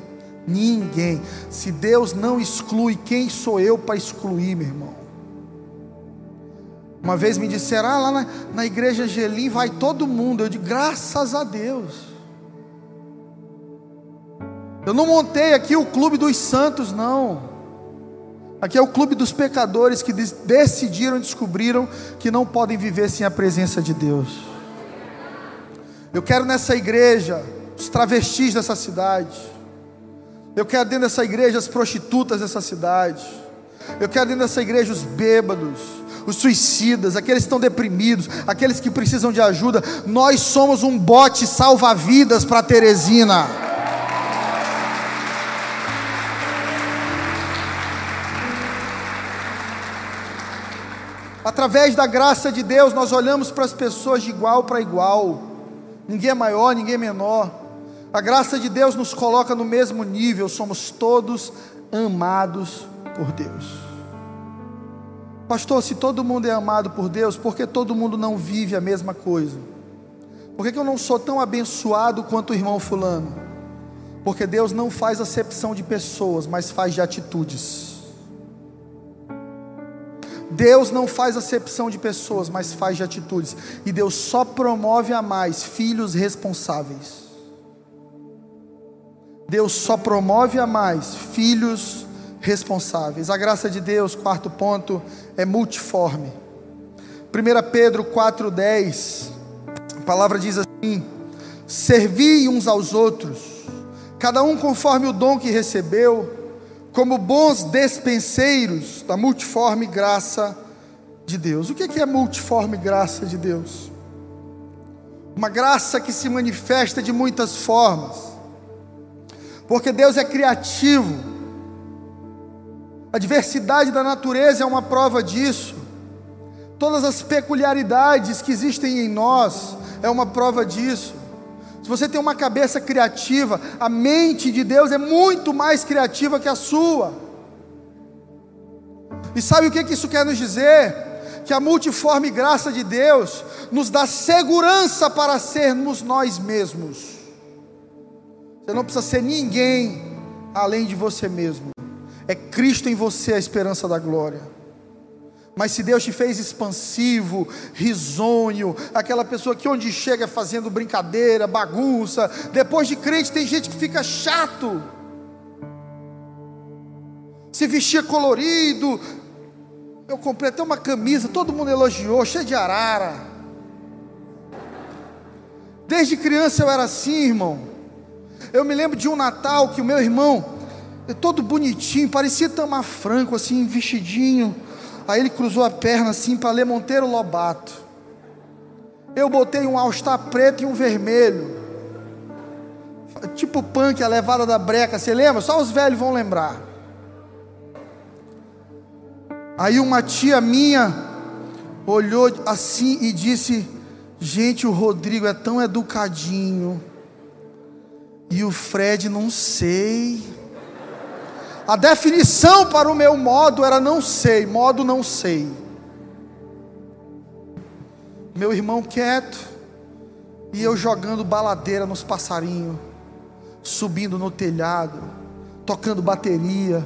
Ninguém. Se Deus não exclui, quem sou eu para excluir, meu irmão? Uma vez me disseram, ah, lá na, na igreja Gelim vai todo mundo. Eu digo, graças a Deus. Eu não montei aqui o clube dos santos, não. Aqui é o clube dos pecadores que decidiram descobriram que não podem viver sem a presença de Deus. Eu quero nessa igreja os travestis dessa cidade. Eu quero dentro dessa igreja as prostitutas dessa cidade. Eu quero dentro dessa igreja os bêbados, os suicidas, aqueles que estão deprimidos, aqueles que precisam de ajuda. Nós somos um bote salva-vidas para Teresina. Através da graça de Deus, nós olhamos para as pessoas de igual para igual ninguém é maior, ninguém é menor. A graça de Deus nos coloca no mesmo nível, somos todos amados por Deus. Pastor, se todo mundo é amado por Deus, por que todo mundo não vive a mesma coisa? Por que, eu não sou tão abençoado quanto o irmão Fulano? Porque Deus não faz acepção de pessoas, mas faz de atitudes. Deus não faz acepção de pessoas, mas faz de atitudes. E Deus só promove a mais filhos responsáveis. Deus só promove a mais filhos responsáveis. A graça de Deus, quarto ponto, é multiforme. 1 Pedro 4,10, a palavra diz assim: Servi uns aos outros, cada um conforme o dom que recebeu como bons despenseiros da multiforme graça de Deus. O que é multiforme graça de Deus? Uma graça que se manifesta de muitas formas, porque Deus é criativo, a diversidade da natureza é uma prova disso, todas as peculiaridades que existem em nós é uma prova disso. Se você tem uma cabeça criativa, a mente de Deus é muito mais criativa que a sua. E sabe o que isso quer nos dizer? Que a multiforme graça de Deus nos dá segurança para sermos nós mesmos. Você não precisa ser ninguém além de você mesmo. É Cristo em você a esperança da glória. Mas se Deus te fez expansivo, risonho, aquela pessoa que onde chega fazendo brincadeira, bagunça, depois de crente tem gente que fica chato. Se vestia colorido, Eu comprei até uma camisa, todo mundo elogiou, cheia de arara. Desde criança eu era assim, irmão. Eu me lembro de um Natal que o meu irmão, todo bonitinho, parecia Tamar Franco, assim, vestidinho. Aí ele cruzou a perna assim para ler Monteiro Lobato. Eu botei um all-star preto e um vermelho. Tipo punk, a levada da breca, você lembra? Só os velhos vão lembrar. Aí uma tia minha olhou assim e disse: Gente, o Rodrigo é tão educadinho. E o Fred, não sei. A definição para o meu modo era não sei, modo não sei. Meu irmão quieto, e eu jogando baladeira nos passarinhos, subindo no telhado, tocando bateria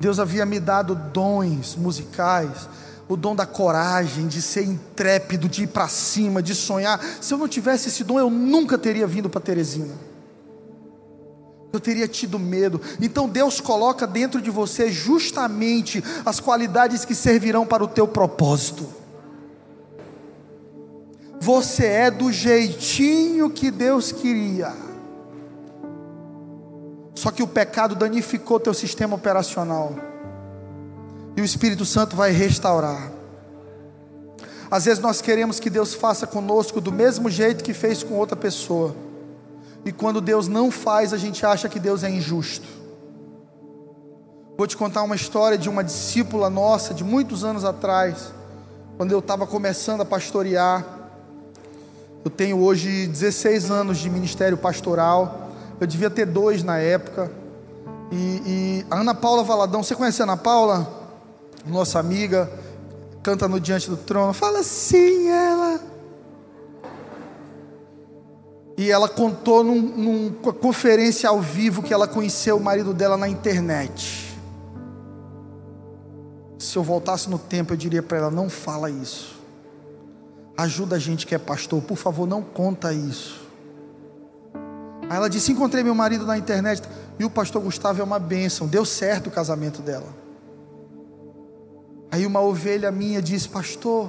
Deus havia me dado dons musicais, o dom da coragem, de ser intrépido, de ir para cima, de sonhar. Se eu não tivesse esse dom, eu nunca teria vindo para Teresina. Eu teria tido medo. Então Deus coloca dentro de você justamente as qualidades que servirão para o teu propósito. Você é do jeitinho que Deus queria. Só que o pecado danificou teu sistema operacional. E o Espírito Santo vai restaurar. Às vezes nós queremos que Deus faça conosco do mesmo jeito que fez com outra pessoa. E quando Deus não faz, a gente acha que Deus é injusto. Vou te contar uma história de uma discípula nossa de muitos anos atrás, quando eu estava começando a pastorear. Eu tenho hoje 16 anos de ministério pastoral. Eu devia ter dois na época. E, e, a Ana Paula Valadão, você conhece a Ana Paula? Nossa amiga, canta no Diante do Trono. Fala sim, ela. E ela contou num, numa conferência ao vivo que ela conheceu o marido dela na internet. Se eu voltasse no tempo, eu diria para ela: não fala isso. Ajuda a gente que é pastor, por favor, não conta isso. Aí ela disse: Encontrei meu marido na internet. E o pastor Gustavo é uma bênção. Deu certo o casamento dela. Aí uma ovelha minha disse: Pastor,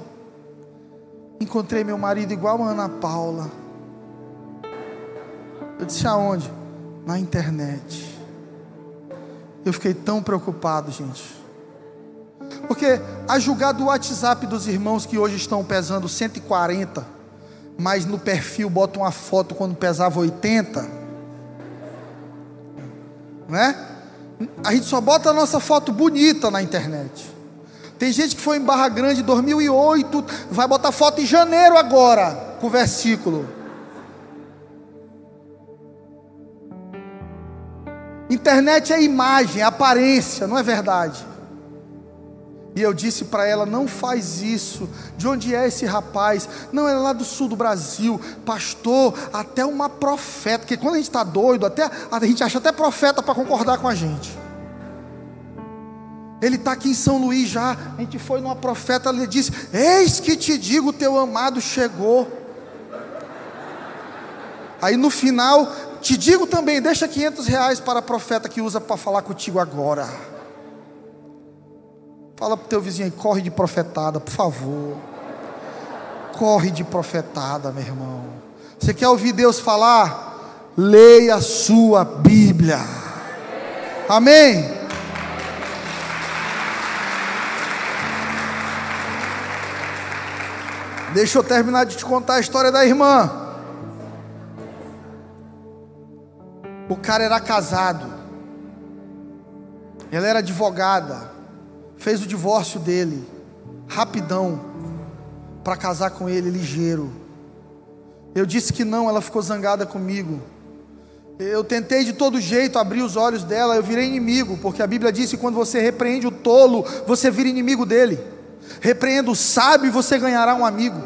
encontrei meu marido igual a Ana Paula. Eu disse: Aonde? Na internet. Eu fiquei tão preocupado, gente. Porque a julgar do WhatsApp dos irmãos que hoje estão pesando 140 mas no perfil bota uma foto quando pesava 80, né? A gente só bota a nossa foto bonita na internet. Tem gente que foi em Barra Grande em 2008, vai botar foto em janeiro agora, com versículo. Internet é imagem, é aparência, não é verdade. E eu disse para ela: não faz isso. De onde é esse rapaz? Não, é lá do sul do Brasil, pastor, até uma profeta. Porque quando a gente está doido, até, a gente acha até profeta para concordar com a gente. Ele está aqui em São Luís já. A gente foi numa profeta, ele disse: Eis que te digo, teu amado chegou. Aí no final, te digo também: deixa 500 reais para a profeta que usa para falar contigo agora. Fala para o teu vizinho aí, corre de profetada, por favor. Corre de profetada, meu irmão. Você quer ouvir Deus falar? Leia a sua Bíblia. Amém. Deixa eu terminar de te contar a história da irmã. O cara era casado. Ela era advogada fez o divórcio dele, rapidão, para casar com ele, ligeiro. Eu disse que não, ela ficou zangada comigo. Eu tentei de todo jeito abrir os olhos dela, eu virei inimigo, porque a Bíblia diz que quando você repreende o tolo, você vira inimigo dele. Repreenda o sábio e você ganhará um amigo.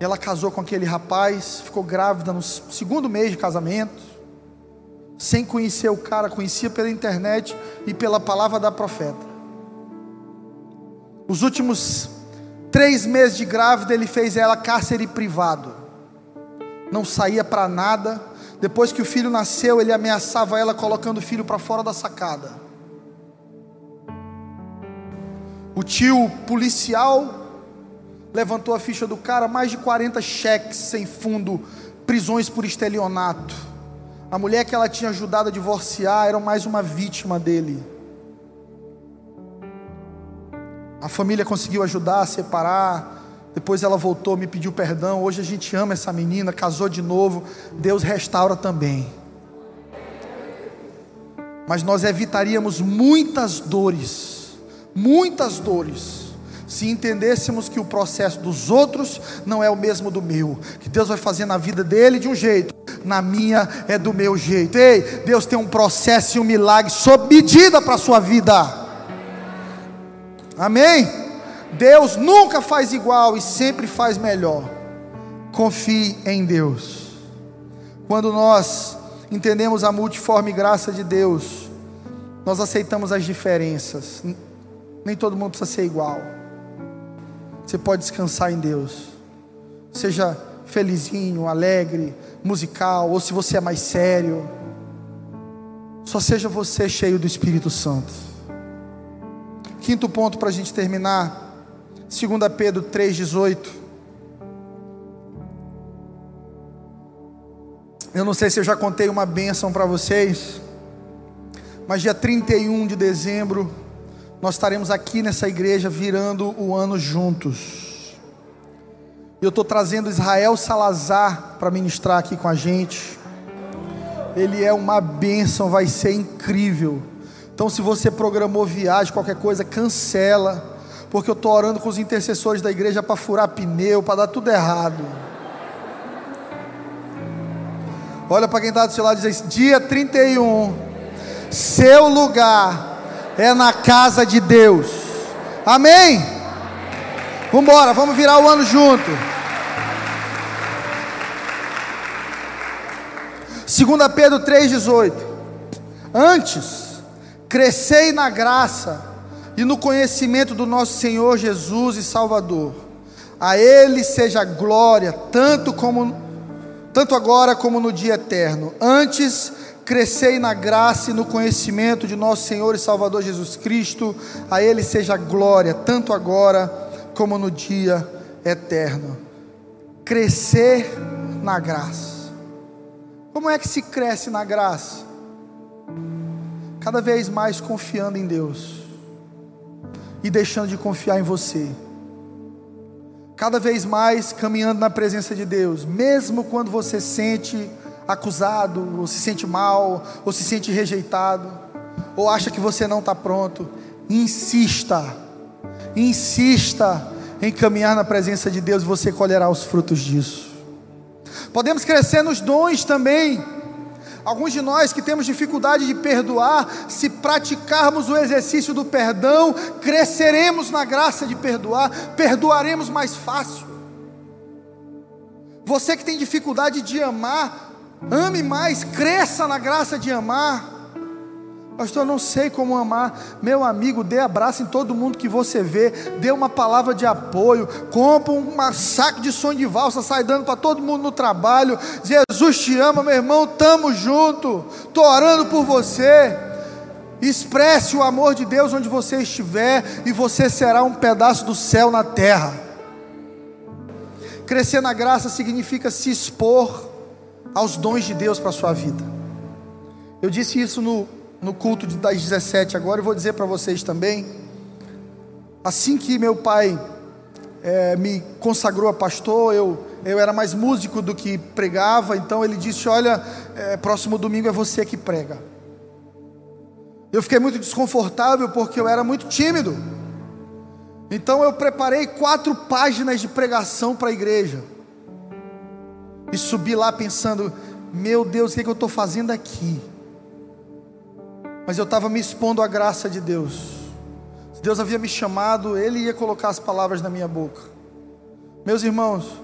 Ela casou com aquele rapaz, ficou grávida no segundo mês de casamento sem conhecer o cara, conhecia pela internet e pela palavra da profeta. Os últimos três meses de grávida, ele fez ela cárcere privado, não saía para nada. Depois que o filho nasceu, ele ameaçava ela colocando o filho para fora da sacada. O tio policial levantou a ficha do cara, mais de 40 cheques sem fundo, prisões por estelionato. A mulher que ela tinha ajudado a divorciar era mais uma vítima dele. A família conseguiu ajudar a separar. Depois ela voltou, me pediu perdão. Hoje a gente ama essa menina, casou de novo. Deus restaura também. Mas nós evitaríamos muitas dores, muitas dores, se entendêssemos que o processo dos outros não é o mesmo do meu, que Deus vai fazer na vida dele de um jeito, na minha é do meu jeito. Ei, Deus tem um processo e um milagre sob medida para a sua vida. Amém? Deus nunca faz igual e sempre faz melhor. Confie em Deus. Quando nós entendemos a multiforme graça de Deus, nós aceitamos as diferenças. Nem todo mundo precisa ser igual. Você pode descansar em Deus. Seja felizinho, alegre, musical, ou se você é mais sério. Só seja você cheio do Espírito Santo. Quinto ponto para a gente terminar, 2 Pedro 3,18. Eu não sei se eu já contei uma bênção para vocês, mas dia 31 de dezembro, nós estaremos aqui nessa igreja virando o ano juntos. Eu estou trazendo Israel Salazar para ministrar aqui com a gente. Ele é uma bênção, vai ser incrível. Então, se você programou viagem, qualquer coisa, cancela, porque eu estou orando com os intercessores da igreja para furar pneu, para dar tudo errado. Olha para quem está do seu lado e diz: dia 31, seu lugar é na casa de Deus. Amém? Vamos embora, vamos virar o ano junto. 2 Pedro 3,18. Antes, Crescei na graça e no conhecimento do nosso Senhor Jesus e Salvador. A Ele seja glória, tanto como tanto agora como no dia eterno. Antes crescei na graça e no conhecimento de nosso Senhor e Salvador Jesus Cristo. A Ele seja glória, tanto agora como no dia eterno. Crescer na graça. Como é que se cresce na graça? cada vez mais confiando em Deus e deixando de confiar em você. Cada vez mais caminhando na presença de Deus, mesmo quando você sente acusado, ou se sente mal, ou se sente rejeitado, ou acha que você não está pronto, insista, insista em caminhar na presença de Deus você colherá os frutos disso. Podemos crescer nos dons também Alguns de nós que temos dificuldade de perdoar, se praticarmos o exercício do perdão, cresceremos na graça de perdoar, perdoaremos mais fácil. Você que tem dificuldade de amar, ame mais, cresça na graça de amar. Pastor, eu não sei como amar. Meu amigo, dê abraço em todo mundo que você vê, dê uma palavra de apoio, compra um saco de som de valsa, sai dando para todo mundo no trabalho. Jesus te ama, meu irmão, tamo junto. Tô orando por você. Expresse o amor de Deus onde você estiver e você será um pedaço do céu na terra. Crescer na graça significa se expor aos dons de Deus para a sua vida. Eu disse isso no no culto das 17 agora, eu vou dizer para vocês também. Assim que meu pai é, me consagrou a pastor, eu, eu era mais músico do que pregava, então ele disse: Olha, é, próximo domingo é você que prega. Eu fiquei muito desconfortável porque eu era muito tímido. Então eu preparei quatro páginas de pregação para a igreja. E subi lá pensando: Meu Deus, o que, é que eu estou fazendo aqui? mas eu estava me expondo à graça de Deus. Se Deus havia me chamado, Ele ia colocar as palavras na minha boca. Meus irmãos,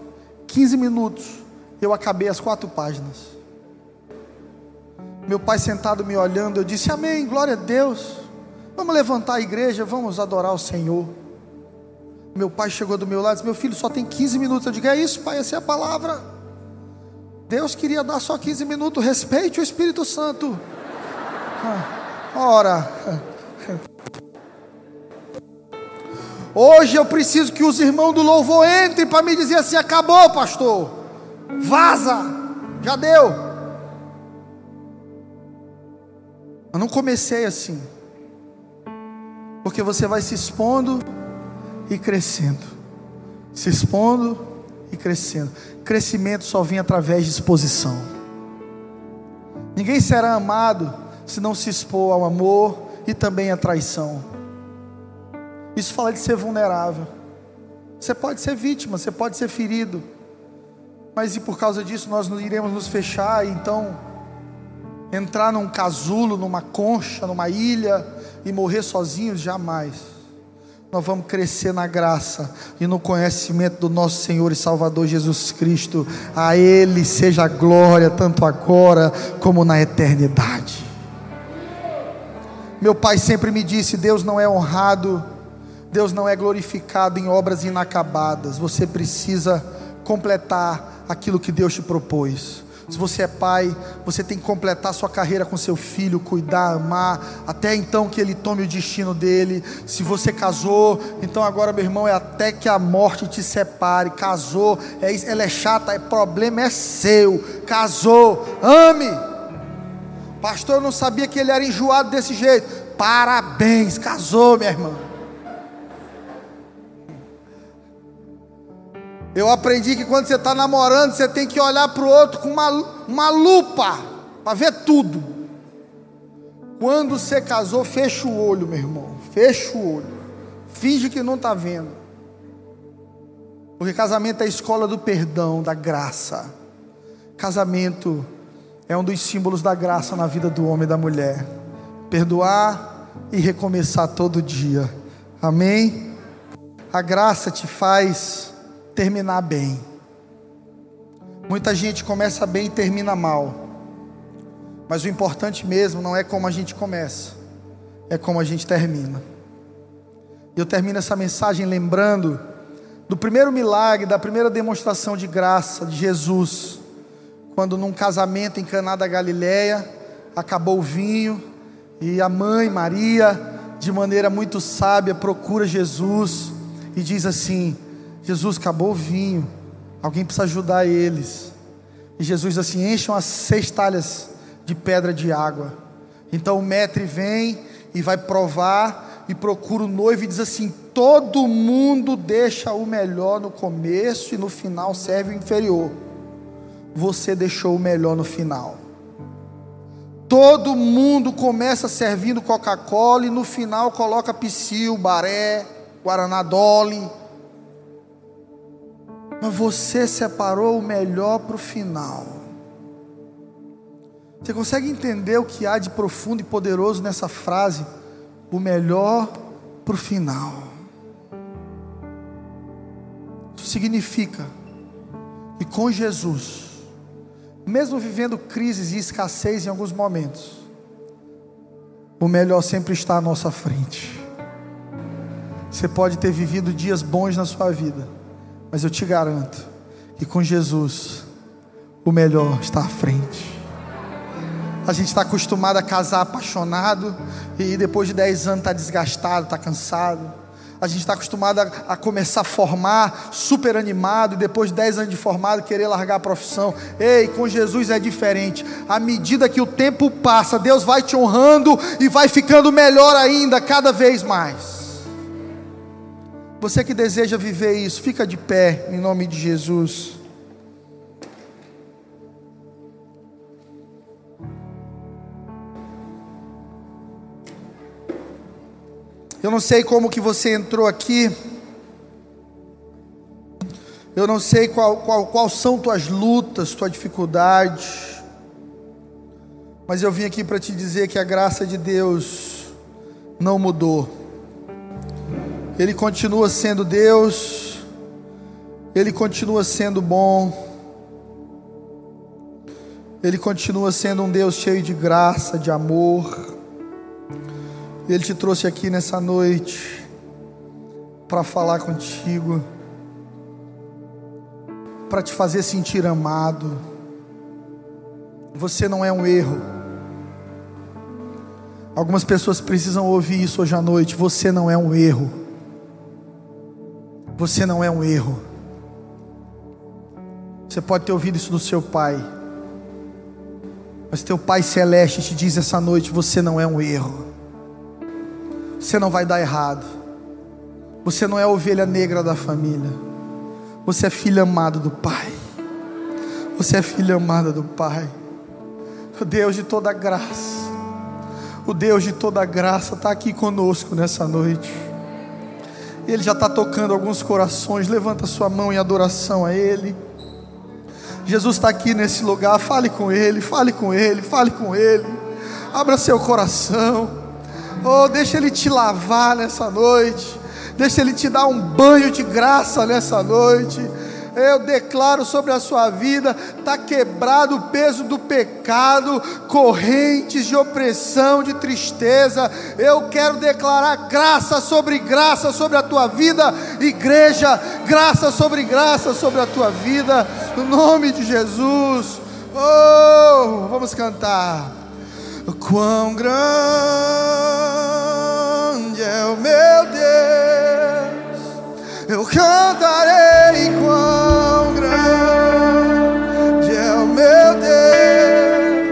15 minutos, eu acabei as quatro páginas. Meu pai sentado me olhando, eu disse: Amém, glória a Deus. Vamos levantar a igreja, vamos adorar o Senhor. Meu pai chegou do meu lado e disse: Meu filho, só tem 15 minutos. Eu digo: É isso, pai, essa é a palavra. Deus queria dar só 15 minutos. Respeite o Espírito Santo. Ah. Ora, Hoje eu preciso que os irmãos do louvor entrem para me dizer assim: acabou, pastor, vaza, já deu. Eu não comecei assim, porque você vai se expondo e crescendo, se expondo e crescendo. Crescimento só vem através de exposição. Ninguém será amado se não se expor ao amor e também à traição. Isso fala de ser vulnerável. Você pode ser vítima, você pode ser ferido, mas e por causa disso nós não iremos nos fechar e então entrar num casulo, numa concha, numa ilha e morrer sozinhos? Jamais nós vamos crescer na graça e no conhecimento do nosso Senhor e Salvador Jesus Cristo. A Ele seja a glória, tanto agora como na eternidade. Meu pai sempre me disse: Deus não é honrado, Deus não é glorificado em obras inacabadas. Você precisa completar aquilo que Deus te propôs. Se você é pai, você tem que completar sua carreira com seu filho, cuidar, amar, até então que ele tome o destino dele. Se você casou, então agora, meu irmão, é até que a morte te separe. Casou, é, ela é chata, é problema é seu. Casou, ame. Pastor, eu não sabia que ele era enjoado desse jeito. Parabéns, casou, minha irmã. Eu aprendi que quando você está namorando, você tem que olhar para o outro com uma, uma lupa, para ver tudo. Quando você casou, fecha o olho, meu irmão. Fecha o olho. Finge que não está vendo. Porque casamento é a escola do perdão, da graça. Casamento é um dos símbolos da graça na vida do homem e da mulher. Perdoar e recomeçar todo dia. Amém? A graça te faz terminar bem. Muita gente começa bem e termina mal. Mas o importante mesmo não é como a gente começa, é como a gente termina. Eu termino essa mensagem lembrando do primeiro milagre, da primeira demonstração de graça de Jesus, quando num casamento em Caná da Galileia, acabou o vinho e a mãe Maria, de maneira muito sábia, procura Jesus e diz assim: Jesus acabou o vinho, alguém precisa ajudar eles. E Jesus diz assim: encham as seis talhas de pedra de água. Então o mestre vem e vai provar e procura o noivo e diz assim: todo mundo deixa o melhor no começo e no final serve o inferior. Você deixou o melhor no final. Todo mundo começa servindo Coca-Cola e no final coloca Psyu, Baré, Guaraná Dolly mas você separou o melhor para o final. Você consegue entender o que há de profundo e poderoso nessa frase? O melhor para o final. Isso significa que com Jesus, mesmo vivendo crises e escassez em alguns momentos, o melhor sempre está à nossa frente. Você pode ter vivido dias bons na sua vida mas eu te garanto que com Jesus o melhor está à frente. A gente está acostumado a casar apaixonado e depois de 10 anos está desgastado, está cansado. A gente está acostumado a, a, começar a formar super animado e depois de 10 anos de formado querer largar a profissão. Ei, com Jesus é diferente. À medida que o tempo passa, Deus vai te honrando e vai ficando melhor ainda, cada vez mais. Você que deseja viver isso, fica de pé em nome de Jesus. Eu não sei como que você entrou aqui. Eu não sei qual, qual, qual são tuas lutas, tuas dificuldades. Mas eu vim aqui para te dizer que a graça de Deus não mudou. Ele continua sendo Deus, Ele continua sendo bom, Ele continua sendo um Deus cheio de graça, de amor. Ele te trouxe aqui nessa noite para falar contigo, para te fazer sentir amado. Você não é um erro. Algumas pessoas precisam ouvir isso hoje à noite. Você não é um erro. Você não é um erro. Você pode ter ouvido isso do seu pai. Mas teu Pai Celeste te diz essa noite: você não é um erro. Você não vai dar errado. Você não é a ovelha negra da família. Você é filho amado do Pai. Você é filha amada do Pai. O Deus de toda graça. O Deus de toda graça está aqui conosco nessa noite. Ele já está tocando alguns corações. Levanta sua mão em adoração a Ele. Jesus está aqui nesse lugar. Fale com Ele, fale com Ele, fale com Ele. Abra seu coração. Oh, deixa Ele te lavar nessa noite. Deixa Ele te dar um banho de graça nessa noite eu declaro sobre a sua vida: está quebrado o peso do pecado, correntes de opressão, de tristeza. Eu quero declarar graça sobre graça sobre a tua vida, igreja, graça sobre graça sobre a tua vida, no nome de Jesus. Oh, vamos cantar. Quão grande é o meu Deus, eu cantarei quão grande é o meu Deus,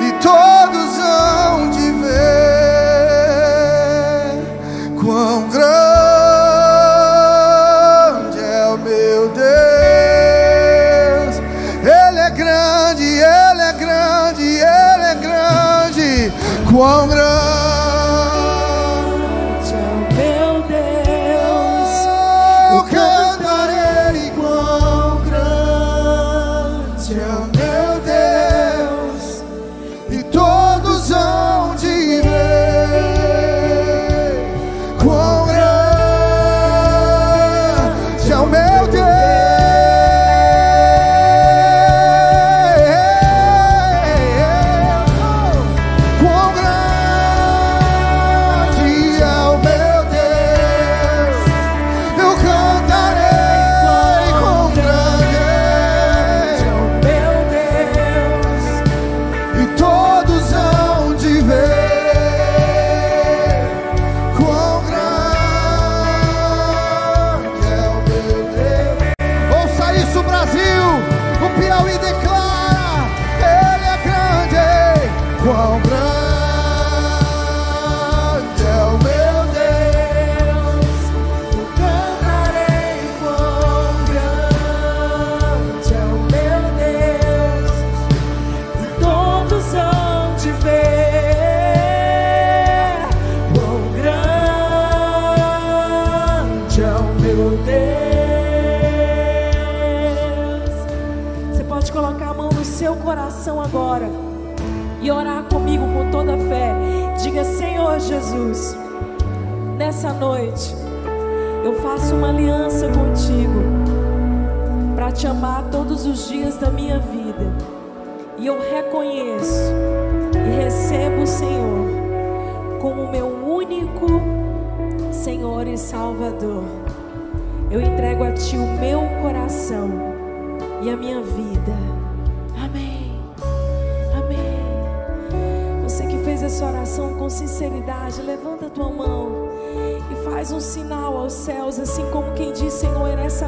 e todos hão de ver quão grande é o meu Deus. Ele é grande, Ele é grande, Ele é grande, quão grande.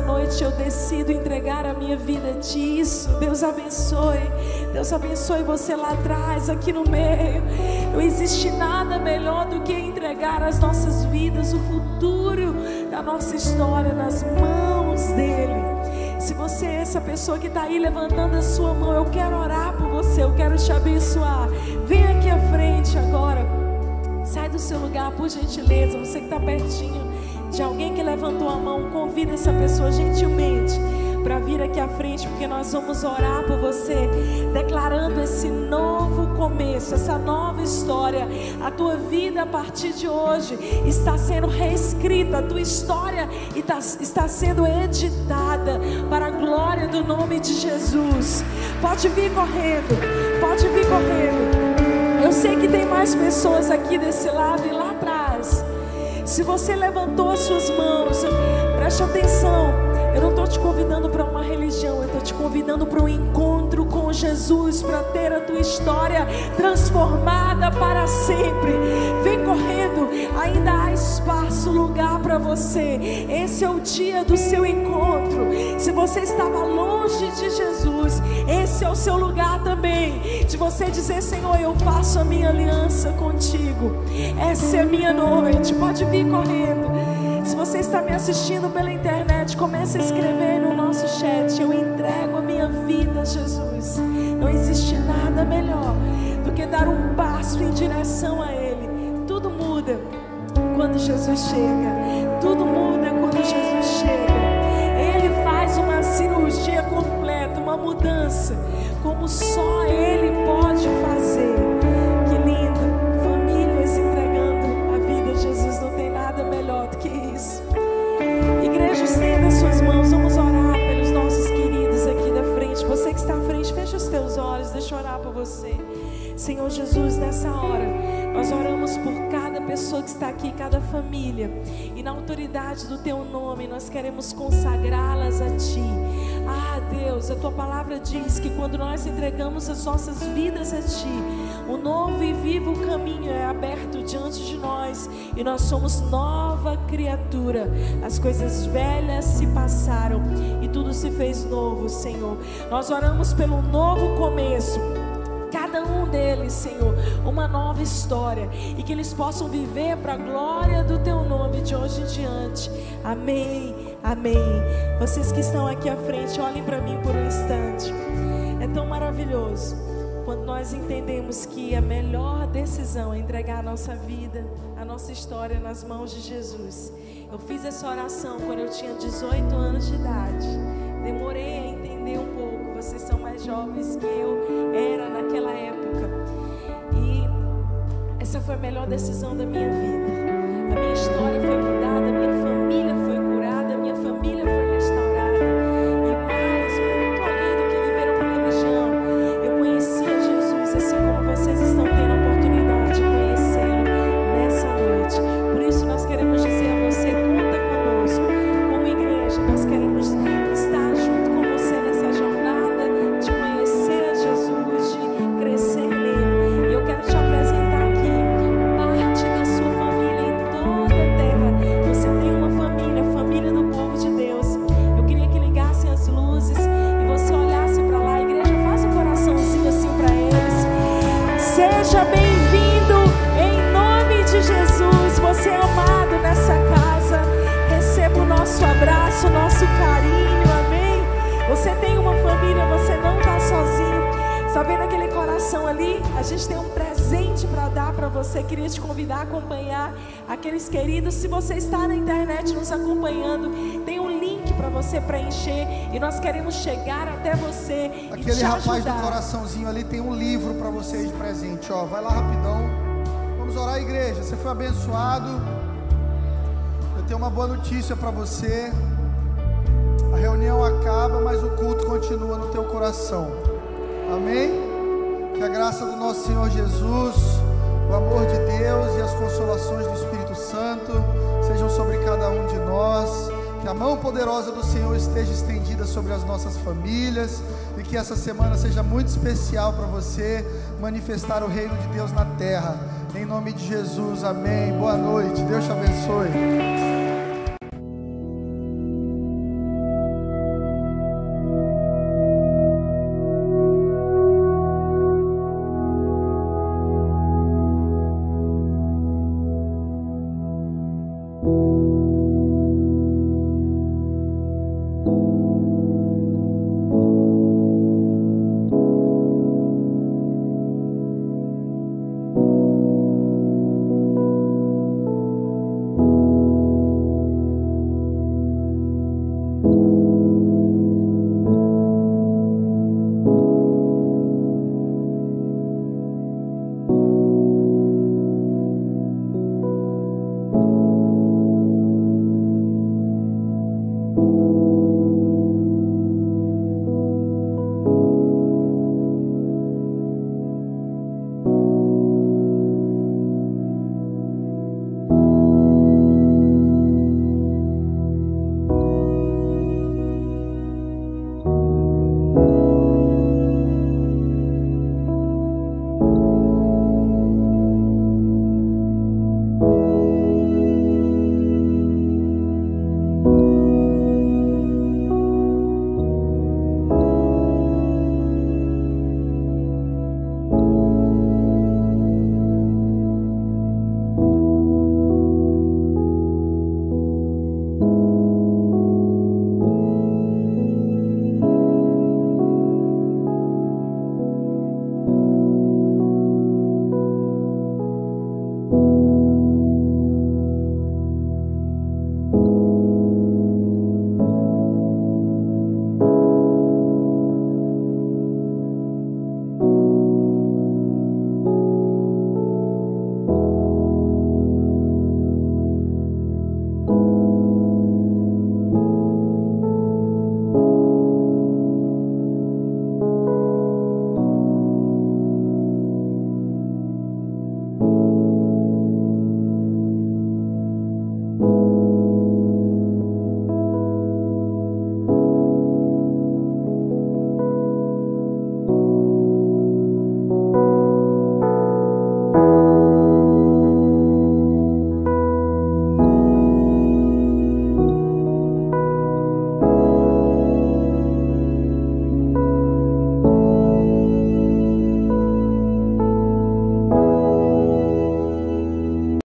Noite eu decido entregar a minha vida a Ti. Isso, Deus abençoe. Deus abençoe você lá atrás, aqui no meio. Não existe nada melhor do que entregar as nossas vidas, o futuro da nossa história nas mãos dEle. Se você é essa pessoa que está aí levantando a sua mão, eu quero orar por você, eu quero te abençoar. Vem aqui à frente agora. Sai do seu lugar, por gentileza. Você que está pertinho de alguém que levantou a mão, convida essa pessoa gentilmente para vir aqui à frente, porque nós vamos orar por você, declarando esse novo começo, essa nova história. A tua vida a partir de hoje está sendo reescrita, a tua história está, sendo editada para a glória do nome de Jesus. Pode vir correndo, pode vir correndo. Eu sei que tem mais pessoas aqui desse lado e lá. Se você levantou as suas mãos, preste atenção. Eu não estou te convidando para uma religião, eu estou te convidando para um encontro Jesus. Para ter a tua história transformada para sempre. Vem correndo, ainda há espaço, lugar para você. Esse é o dia do seu encontro. Se você estava longe de Jesus, esse é o seu lugar também. De você dizer, Senhor, eu faço a minha aliança contigo. Essa é a minha noite. Pode vir correndo. Se você está me assistindo pela internet, comece a escrever no nosso chat. Eu entrego a minha vida a Jesus. Não existe nada melhor do que dar um passo em direção a Ele. Tudo muda quando Jesus chega. Tudo muda quando Jesus chega. Ele faz uma cirurgia completa, uma mudança, como só Ele pode fazer. Orar por você. Senhor Jesus, nessa hora, nós oramos por cada pessoa que está aqui, cada família, e na autoridade do Teu nome, nós queremos consagrá-las a Ti. Ah, Deus, a Tua palavra diz que quando nós entregamos as nossas vidas a Ti, o novo e vivo caminho é aberto diante de nós e nós somos nova criatura. As coisas velhas se passaram e tudo se fez novo, Senhor. Nós oramos pelo novo começo deles, Senhor, uma nova história e que eles possam viver para a glória do Teu nome de hoje em diante. Amém, amém. Vocês que estão aqui à frente, olhem para mim por um instante. É tão maravilhoso quando nós entendemos que a melhor decisão é entregar a nossa vida, a nossa história nas mãos de Jesus. Eu fiz essa oração quando eu tinha 18 anos de idade. Demorei a entender um pouco vocês são mais jovens que eu era naquela época. Essa foi a melhor decisão da minha vida. A minha história foi e chegar até você e Aquele te rapaz ajudar. do coraçãozinho ali tem um livro para vocês de presente, ó. Vai lá rapidão. Vamos orar, igreja. Você foi abençoado. Eu tenho uma boa notícia para você. A reunião acaba, mas o culto continua no teu coração. Amém? Que a graça do nosso Senhor Jesus, o amor de Deus e as consolações do Espírito Santo sejam sobre cada um de nós. Que a mão poderosa do Senhor esteja estendida sobre as nossas famílias e que essa semana seja muito especial para você manifestar o reino de Deus na terra. Em nome de Jesus, amém. Boa noite, Deus te abençoe.